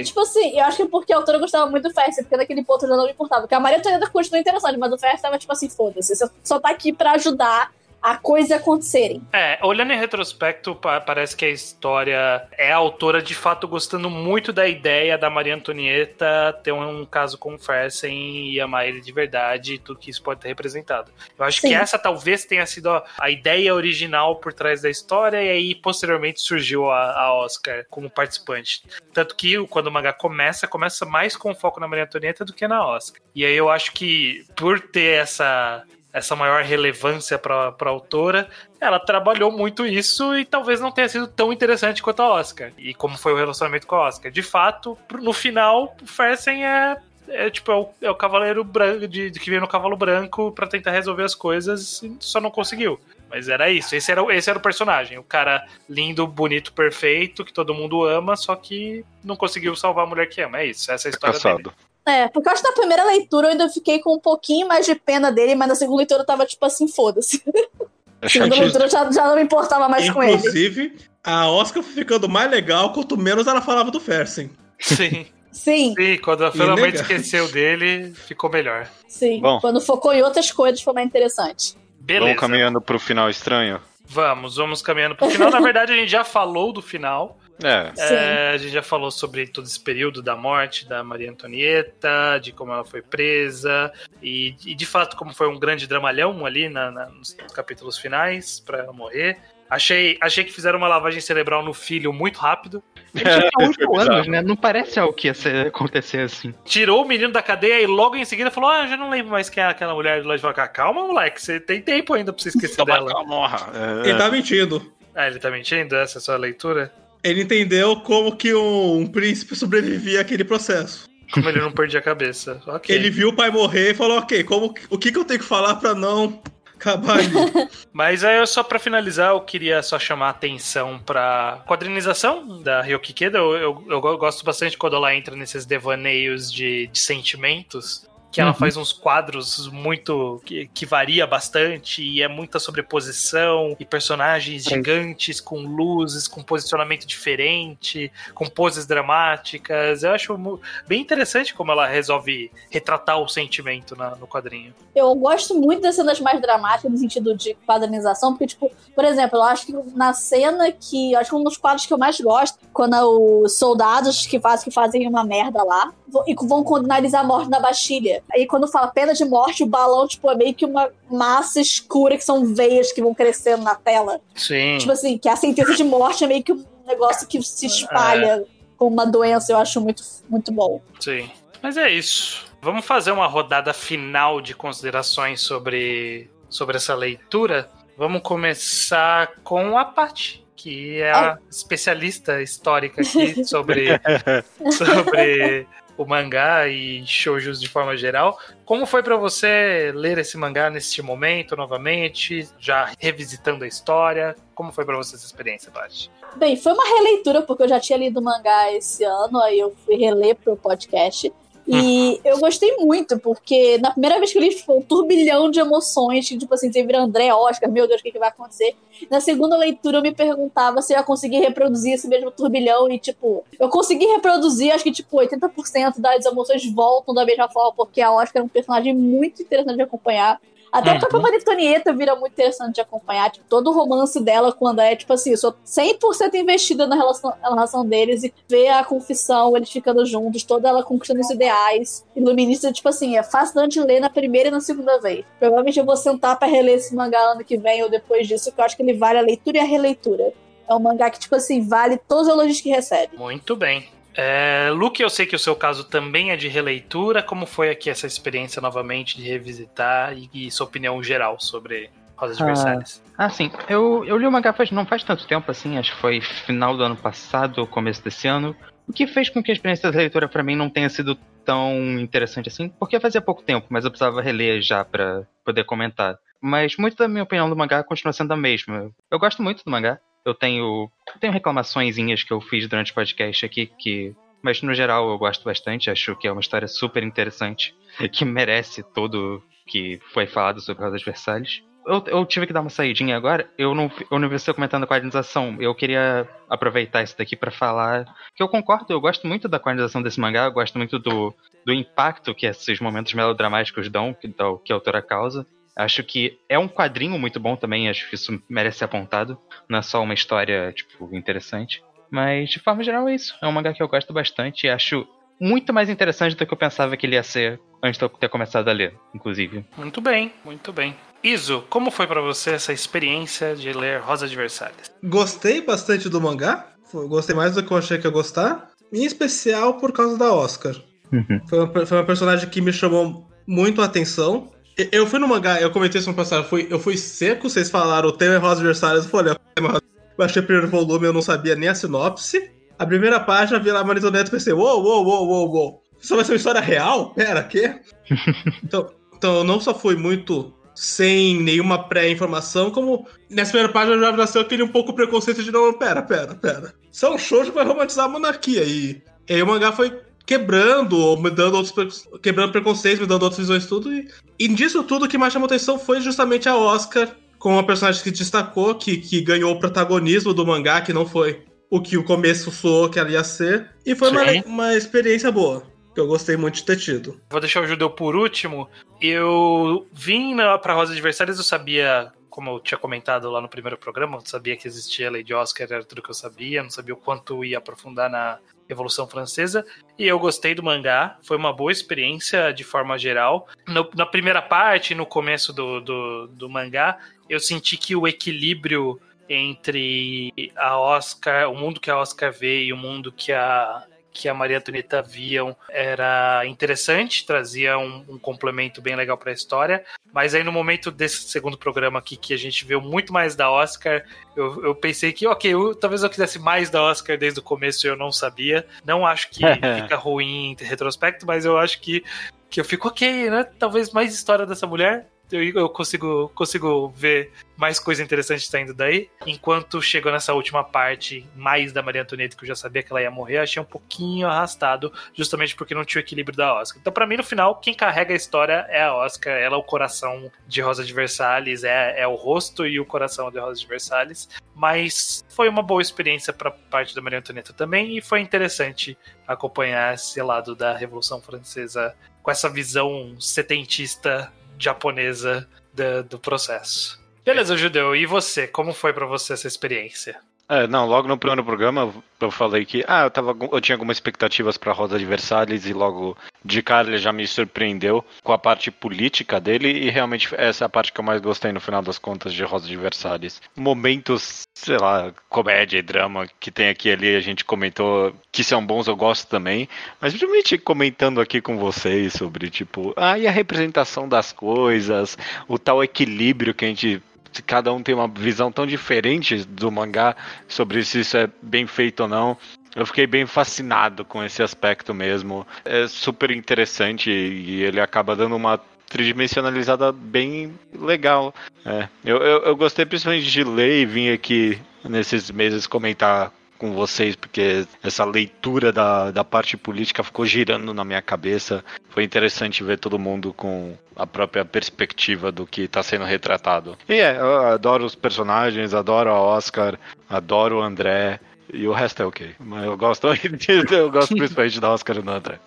E: E, tipo assim, eu acho que porque a autora gostava muito do Fersen, porque naquele ponto já não me importava. Porque a Maria Antonieta continua interessante, mas o Fersen tava tipo assim, foda-se, você só tá aqui pra ajudar a coisa acontecerem.
A: É, olhando em retrospecto, pa- parece que a história é a autora de fato gostando muito da ideia da Maria Antonieta ter um, caso com o Fersen e amar ele de verdade e tudo que isso pode ter representado. Eu acho
E: Sim.
A: que essa talvez tenha sido a, a ideia original por trás da história e aí posteriormente surgiu a, a Oscar como participante. Tanto que quando o mangá começa, começa mais com foco na Maria Antonieta do que na Oscar. E aí eu acho que por ter essa essa maior relevância para a autora, ela trabalhou muito isso e talvez não tenha sido tão interessante quanto a Oscar. E como foi o relacionamento com a Oscar. De fato, no final, o Fersen é, é tipo é o, é o cavaleiro branco de, de que veio no cavalo branco para tentar resolver as coisas e só não conseguiu. Mas era isso, esse era, o- esse era o personagem. O cara lindo, bonito, perfeito, que todo mundo ama, só que não conseguiu salvar a mulher que ama. É isso, essa é a história dele.
F: Caçado.
E: É, porque eu acho que na primeira leitura eu ainda fiquei com um pouquinho mais de pena dele, mas na segunda leitura eu tava tipo assim, foda-se.
F: É
E: Na segunda leitura eu já, já não me importava mais com ele.
G: Inclusive, a Oscar foi ficando mais legal quanto menos ela falava do Fersen.
A: Sim,
E: Sim,
A: sim, quando a finalmente esqueceu dele, ficou melhor.
E: sim.
F: Bom.
E: Quando focou em outras coisas foi mais interessante.
A: Beleza.
F: Vamos caminhando pro final estranho?
A: Vamos, vamos caminhando pro final. Na verdade, a gente já falou do final.
F: É.
A: É, a gente já falou sobre todo esse período da morte da Maria Antonieta, de como ela foi presa, e, e de fato como foi um grande dramalhão ali na- na- nos capítulos finais pra ela morrer. Achei, achei que fizeram uma lavagem cerebral no filho muito rápido.
D: Ele tinha
F: Foi
D: 8
F: bizarro.
D: anos, né? Não parece algo que ia ser- acontecer assim.
A: Tirou o menino da cadeia e logo em seguida falou: Ah, eu já não lembro mais quem é aquela mulher de lá de cá. Calma, moleque, você tem tempo ainda pra você esquecer
F: Toma
A: dela.
F: calma. É.
G: Ele tá mentindo.
A: Ah, ele tá mentindo? Essa é a sua leitura?
G: Ele entendeu como que um, um príncipe sobrevivia àquele processo.
A: Como ele não perdia a cabeça. Ok.
G: Ele viu o pai morrer e falou, ok, como, o que, que eu tenho que falar pra não acabar ali?
A: Mas aí, eu só pra finalizar, eu queria só chamar a atenção pra quadrinização da Ryoki Keda. Eu, eu, eu go- gosto bastante quando ela entra nesses devaneios de, de sentimentos. Que ela
D: Uhum.
A: faz uns quadros muito. Que, que varia bastante, e é muita sobreposição, e personagens
D: Sim.
A: gigantes com luzes, com posicionamento diferente, com poses dramáticas. Eu acho bem interessante como ela resolve retratar o sentimento na- no quadrinho.
E: Eu gosto muito das cenas mais dramáticas no sentido de padronização, porque, tipo, por exemplo, eu acho que na cena que. eu Acho que um dos quadros que eu mais gosto, quando é os soldados que fazem, que fazem uma merda lá vão- e vão condenalizar a morte na Bastilha. Aí quando fala pena de morte, o balão, tipo, é meio que uma massa escura que são veias que vão crescendo na tela.
A: Sim.
E: Tipo assim, que a sentença de morte é meio que um negócio que se espalha como uma doença. Eu acho muito, muito bom.
A: Sim. Mas é isso. Vamos fazer uma rodada final de considerações sobre, sobre essa leitura. Vamos começar com a Paty, que é a especialista histórica aqui sobre, sobre o mangá e shoujos de forma geral. Como foi pra você ler esse mangá neste momento novamente, já revisitando a história? Como foi pra você essa experiência, Paty?
E: Bem, foi uma releitura, porque eu já tinha lido o mangá esse ano, aí eu fui reler pro podcast. E eu gostei muito, porque na primeira vez que eu li, foi um turbilhão de emoções, que, tipo assim, você vira André, Oscar, meu Deus, o que, que vai acontecer? Na segunda leitura eu me perguntava se eu ia conseguir reproduzir esse mesmo turbilhão, e tipo, eu consegui reproduzir, acho que tipo, 80% das emoções voltam da mesma forma, porque a Oscar é um personagem muito interessante de acompanhar. Até
A: Uhum.
E: a própria Antonieta vira muito interessante de acompanhar. Tipo, todo o romance dela, quando é, tipo assim, eu sou 100% investida na relação, na relação deles e ver a confissão, eles ficando juntos, toda ela conquistando os ideais. Iluminista, tipo assim, é fascinante ler na primeira e na segunda vez. Provavelmente eu vou sentar pra reler esse mangá ano que vem ou depois disso, que eu acho que ele vale a leitura e a releitura. É um mangá que, tipo assim, vale todos os elogios que recebe.
A: Muito bem. É, Luke, eu sei que o seu caso também é de releitura. Como foi aqui essa experiência novamente de revisitar e, e sua opinião geral sobre Rosas de
D: Ah.
A: Versalhes?
D: Ah, sim. Eu, eu li o mangá faz, não faz tanto tempo, assim, acho que foi final do ano passado ou começo desse ano. O que fez com que a experiência da leitura pra mim não tenha sido tão interessante assim, porque fazia pouco tempo, mas eu precisava reler já pra poder comentar. Mas muito da minha opinião do mangá continua sendo a mesma. Eu gosto muito do mangá. Eu tenho, tenho reclamaçõezinhas que eu fiz durante o podcast aqui, que. Mas no geral eu gosto bastante, acho que é uma história super interessante, que merece tudo que foi falado sobre Rosas Versalhes. Eu, eu tive que dar uma saidinha agora. Eu não, eu não vi você comentando a quadrinização. Eu queria aproveitar isso daqui pra falar que eu concordo. Eu gosto muito da quadrinização desse mangá. Eu gosto muito do, do impacto que esses momentos melodramáticos dão, que, que a autora causa. Acho que é um quadrinho muito bom também. Acho que isso merece ser apontado. Não é só uma história, tipo, interessante. Mas, de forma geral, é isso. É um mangá que eu gosto bastante e acho muito mais interessante do que eu pensava que ele ia ser antes de eu ter começado a ler, inclusive.
A: Muito bem, muito bem. Iso, como foi pra você essa experiência de ler Rosa de Versalhes?
G: Gostei bastante do mangá. Gostei mais do que eu achei que ia gostar. Em especial por causa da Oscar.
D: Uhum.
G: Foi uma, foi uma personagem que me chamou muito a atenção. Eu fui no mangá, eu comentei isso no passado, eu fui, eu fui seco, vocês falaram o tema é Rosa Versalhes, eu falei, é Rosa- baixei o primeiro volume, eu não sabia nem a sinopse. A primeira página, vi lá Marisa Neto e pensei, uou, uou, uou, uou, uou. Isso vai ser uma história real? Pera, quê? então, então eu não só fui muito sem nenhuma pré-informação, como nessa primeira página já nasceu aquele um pouco preconceito de não, pera, pera, pera. Isso é um show que vai romantizar a monarquia. E, e aí o mangá foi quebrando, ou me dando outros quebrando preconceitos, me dando outras visões tudo. E, e disso tudo o que mais chamou atenção foi justamente a Oscar, com uma personagem que destacou, que, que ganhou o protagonismo do mangá, que não foi o que o começo soou que ela ia ser. E foi uma, uma experiência boa, que eu gostei muito de ter tido.
A: Vou deixar o judeu por último. Eu vim na, pra Rosa Versalhes, eu sabia, como eu tinha comentado lá no primeiro programa, eu sabia que existia a lei de Oscar, era tudo que eu sabia, não sabia o quanto ia aprofundar na Revolução Francesa. E eu gostei do mangá, foi uma boa experiência de forma geral. No- na primeira parte, no começo do, do, do mangá, eu senti que o equilíbrio entre a Oscar, o mundo que a Oscar vê e o mundo que a que a Maria Antonieta viam era interessante, trazia um, um complemento bem legal para a história. Mas aí no momento desse segundo programa aqui, que a gente viu muito mais da Oscar, eu, eu pensei que, ok, eu- talvez eu quisesse mais da Oscar desde o começo e eu não sabia. Não acho que fica ruim em retrospecto, mas eu acho que, que eu fico ok, né? Talvez mais história dessa mulher. Eu, eu consigo, consigo ver mais coisa interessante saindo daí. Enquanto chegou nessa última parte, mais da Maria Antonieta, que eu já sabia que ela ia morrer, achei um pouquinho arrastado, justamente porque não tinha o equilíbrio da Oscar. Então, pra mim, no final, quem carrega a história é a Oscar. Ela é o coração de Rosa de Versalhes, é, é o rosto e o coração de Rosa de Versalhes. Mas foi uma boa experiência pra parte da Maria Antonieta também, e foi interessante acompanhar esse lado da Revolução Francesa com essa visão setentista japonesa da- do processo. Beleza, Judeu. E você? Como foi pra você essa experiência?
F: É, não, logo no primeiro programa eu falei que ah, eu, tava, eu tinha algumas expectativas pra Rosa de Versalhes e logo de cara ele já me surpreendeu com a parte política dele e realmente essa é a parte que eu mais gostei no final das contas de Rosa de Versalhes. Momentos, sei lá, comédia e drama que tem aqui e ali, a gente comentou que são bons, eu gosto também, mas principalmente comentando aqui com vocês sobre tipo, ah, e a representação das coisas, o tal equilíbrio que a gente cada um tem uma visão tão diferente do mangá sobre se isso é bem feito ou não. Eu fiquei bem fascinado com esse aspecto mesmo. É super interessante e ele acaba dando uma tridimensionalizada bem legal. É, eu, eu, eu gostei principalmente de ler e vim aqui nesses meses comentar com vocês, porque essa leitura da, da parte política ficou girando na minha cabeça. Foi interessante ver todo mundo com a própria perspectiva do que está sendo retratado. E é, eu adoro os personagens, adoro a Oscar, adoro o André. E o resto é ok. Mas eu gosto, eu gosto principalmente da Oscar e do André.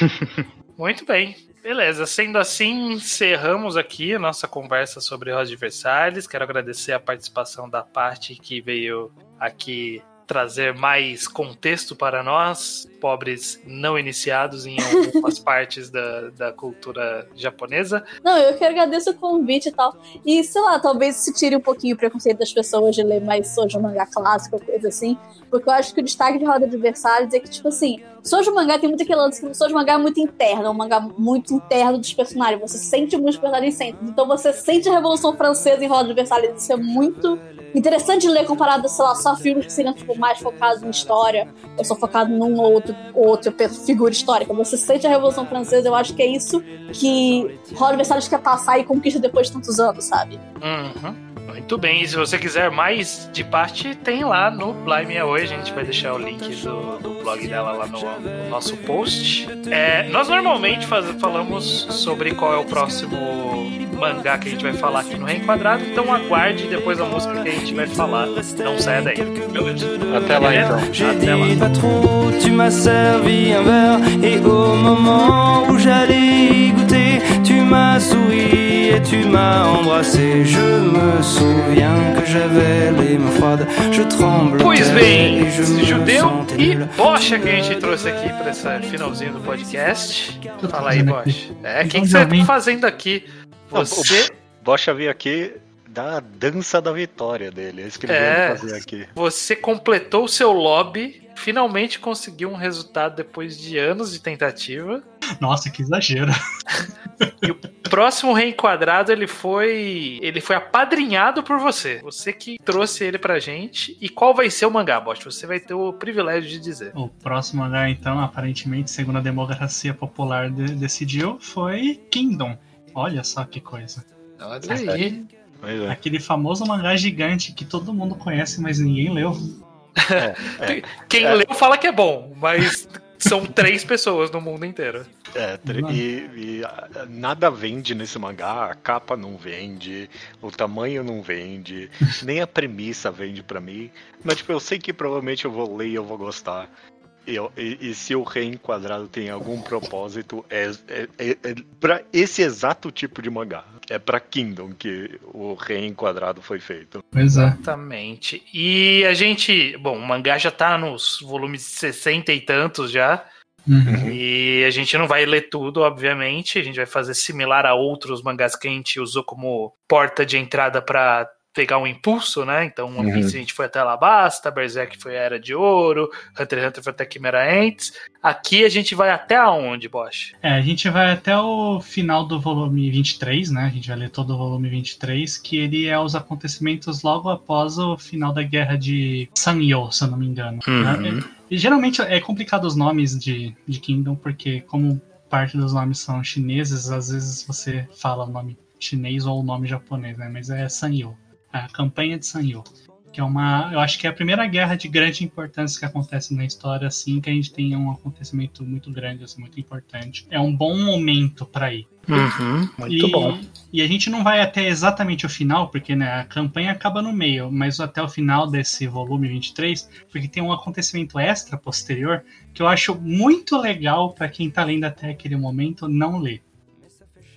A: Muito bem. Beleza, sendo assim, encerramos aqui a nossa conversa sobre Rosa de Versalhes. Quero agradecer a participação da parte que veio aqui trazer mais contexto para nós, pobres não iniciados em algumas partes da, da cultura japonesa.
E: Não, eu que agradeço o convite e tal. E, sei lá, talvez se tire um pouquinho o preconceito das pessoas de ler mais Sojo mangá clássico, coisa assim. Porque eu acho que o destaque de Roda de Versalhes é que, tipo assim, Sojo mangá tem muito aquele lance que o Sojo mangá é muito interno, é um mangá muito interno dos personagens. Você sente muito os personagens sempre. Então você sente a Revolução Francesa em Roda de Versalhes. Isso é muito interessante de ler comparado, sei lá, só filmes que seriam tipo, mais focados em história, ou só focado num ou outro, outro figura histórica. Você sente a Revolução Francesa, eu acho que é isso que Roda de Versalhes quer passar e conquista depois de tantos anos, sabe?
A: Uhum. Muito bem, e se você quiser mais de parte, tem lá no Blime é Hoje. A gente vai deixar o link do, do blog dela lá no, no nosso post. É, nós normalmente faz, falamos sobre qual é o próximo mangá que a gente vai falar aqui no Reenquadrado, então aguarde depois a música que a gente vai falar. Não saia daí, beleza?
F: Até lá então.
A: Até lá.
H: Pas trop, tu m'as servi un verre et au moment où j'allais y goûter, tu m'as souri et tu m'as embrassé. Je me souviens que j'avais les mains froides, je tremble
A: Pois bem,
H: et je me
A: Judeu e. Bocha que a gente trouxe aqui para esse finalzinho do podcast. Fala aí, Bocha. É, o que, você tá fazendo aqui? Você,
F: Bocha veio aqui da dança da vitória dele. É isso que ele
A: É.
F: veio fazer aqui.
A: você completou o seu lobby, finalmente conseguiu um resultado depois de anos de tentativa.
I: Nossa, que exagero.
A: Próximo reenquadrado, ele foi. Ele foi apadrinhado por você. Você que trouxe ele pra gente. E qual vai ser o mangá, Bosch? Você vai ter o privilégio de dizer.
I: O próximo mangá, então, aparentemente, segundo a democracia popular de- decidiu, foi Kingdom. Olha só que coisa.
A: Olha aí.
F: Pois é.
I: Aquele famoso mangá gigante que todo mundo conhece, mas ninguém leu.
A: Quem leu fala que é bom, mas são três pessoas no mundo inteiro.
F: É, e, e, ah, nada vende nesse mangá, a capa não vende, o tamanho não vende, nem a premissa vende pra mim. Mas tipo, eu sei que provavelmente eu vou ler e eu vou gostar. E, e- e se o reenquadrado tem algum propósito, é, é, é, é pra esse exato tipo de mangá. É pra Kingdom que o reenquadrado foi feito.
I: É.
A: Exatamente. E a gente. Bom, o mangá já tá nos volumes 60 e tantos já.
I: Uhum.
A: E a gente não vai ler tudo, obviamente. A gente vai fazer similar a outros mangás que a gente usou como porta de entrada pra pegar um impulso, né? Então, One Piece a gente foi até Alabasta, Berserk foi a Era de Ouro, Hunter x Hunter foi até Chimera Ants. Aqui a gente vai até aonde, Bosch?
I: É, a gente vai até o final do volume 23, né? A gente vai ler todo o volume 23, que ele é os acontecimentos logo após o final da guerra de Sanyo, se eu não me engano. né? E geralmente é complicado os nomes de, de Kingdom, porque como parte dos nomes são chineses, às vezes você fala o nome chinês ou o nome japonês, né? Mas é Sanyo, a campanha de Sanyo. Que é uma. Eu acho que é a primeira guerra de grande importância que acontece na história, assim, que a gente tem um acontecimento muito grande, assim, muito importante. É um bom momento para ir.
A: Muito
I: e,
A: bom.
I: E a gente não vai até exatamente o final, porque né, a campanha acaba no meio, mas até o final desse volume 23, porque tem um acontecimento extra posterior que eu acho muito legal para quem tá lendo até aquele momento não ler.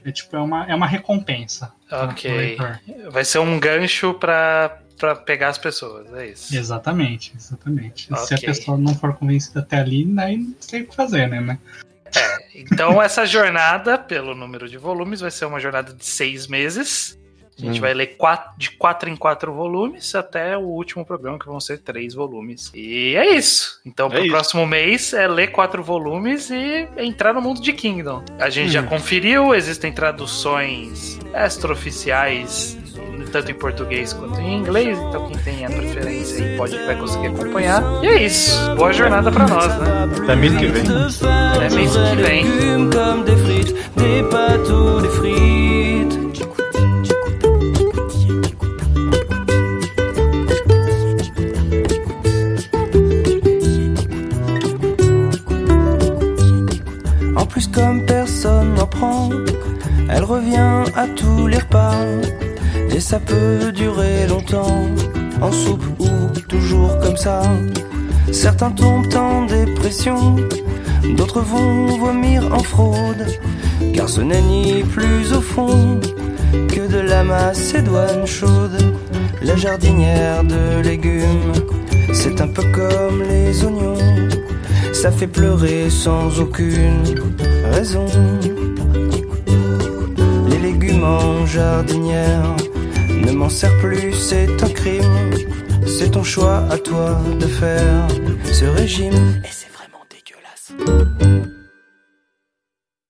I: É tipo, é uma, é uma recompensa.
A: Ok. Vai ser um gancho pra, pra pegar as pessoas, é isso.
I: Exatamente, exatamente. Se a pessoa não for convencida até ali, aí não tem o que fazer, né? né?
A: Então, essa jornada, pelo número de volumes, vai ser uma jornada de seis meses. A gente vai ler quatro, de quatro em quatro volumes até o último programa, que vão ser três volumes. E é isso. Então, pro
F: isso.
A: próximo mês é ler quatro volumes e entrar no mundo de Kingdom. A gente já conferiu, existem traduções extraoficiais, tanto em português quanto em inglês. Então, quem tem a preferência aí pode, vai conseguir acompanhar. E é isso. Boa jornada pra nós, né?
F: Até mês que vem.
A: Até mês que vem.
H: En plus, comme personne n'en prend, elle revient à tous les repas. Et ça peut durer longtemps, en soupe ou toujours comme ça. Certains tombent en dépression, d'autres vont vomir en fraude. Car ce n'est ni plus au fond que de la macédoine chaude, la jardinière de légumes C'est un peu comme les oignons, ça fait pleurer sans aucune raison. Les légumes en jardinière ne m'en sert plus, c'est un crime. C'est ton choix à toi de faire ce régime. Et c'est vraiment dégueulasse.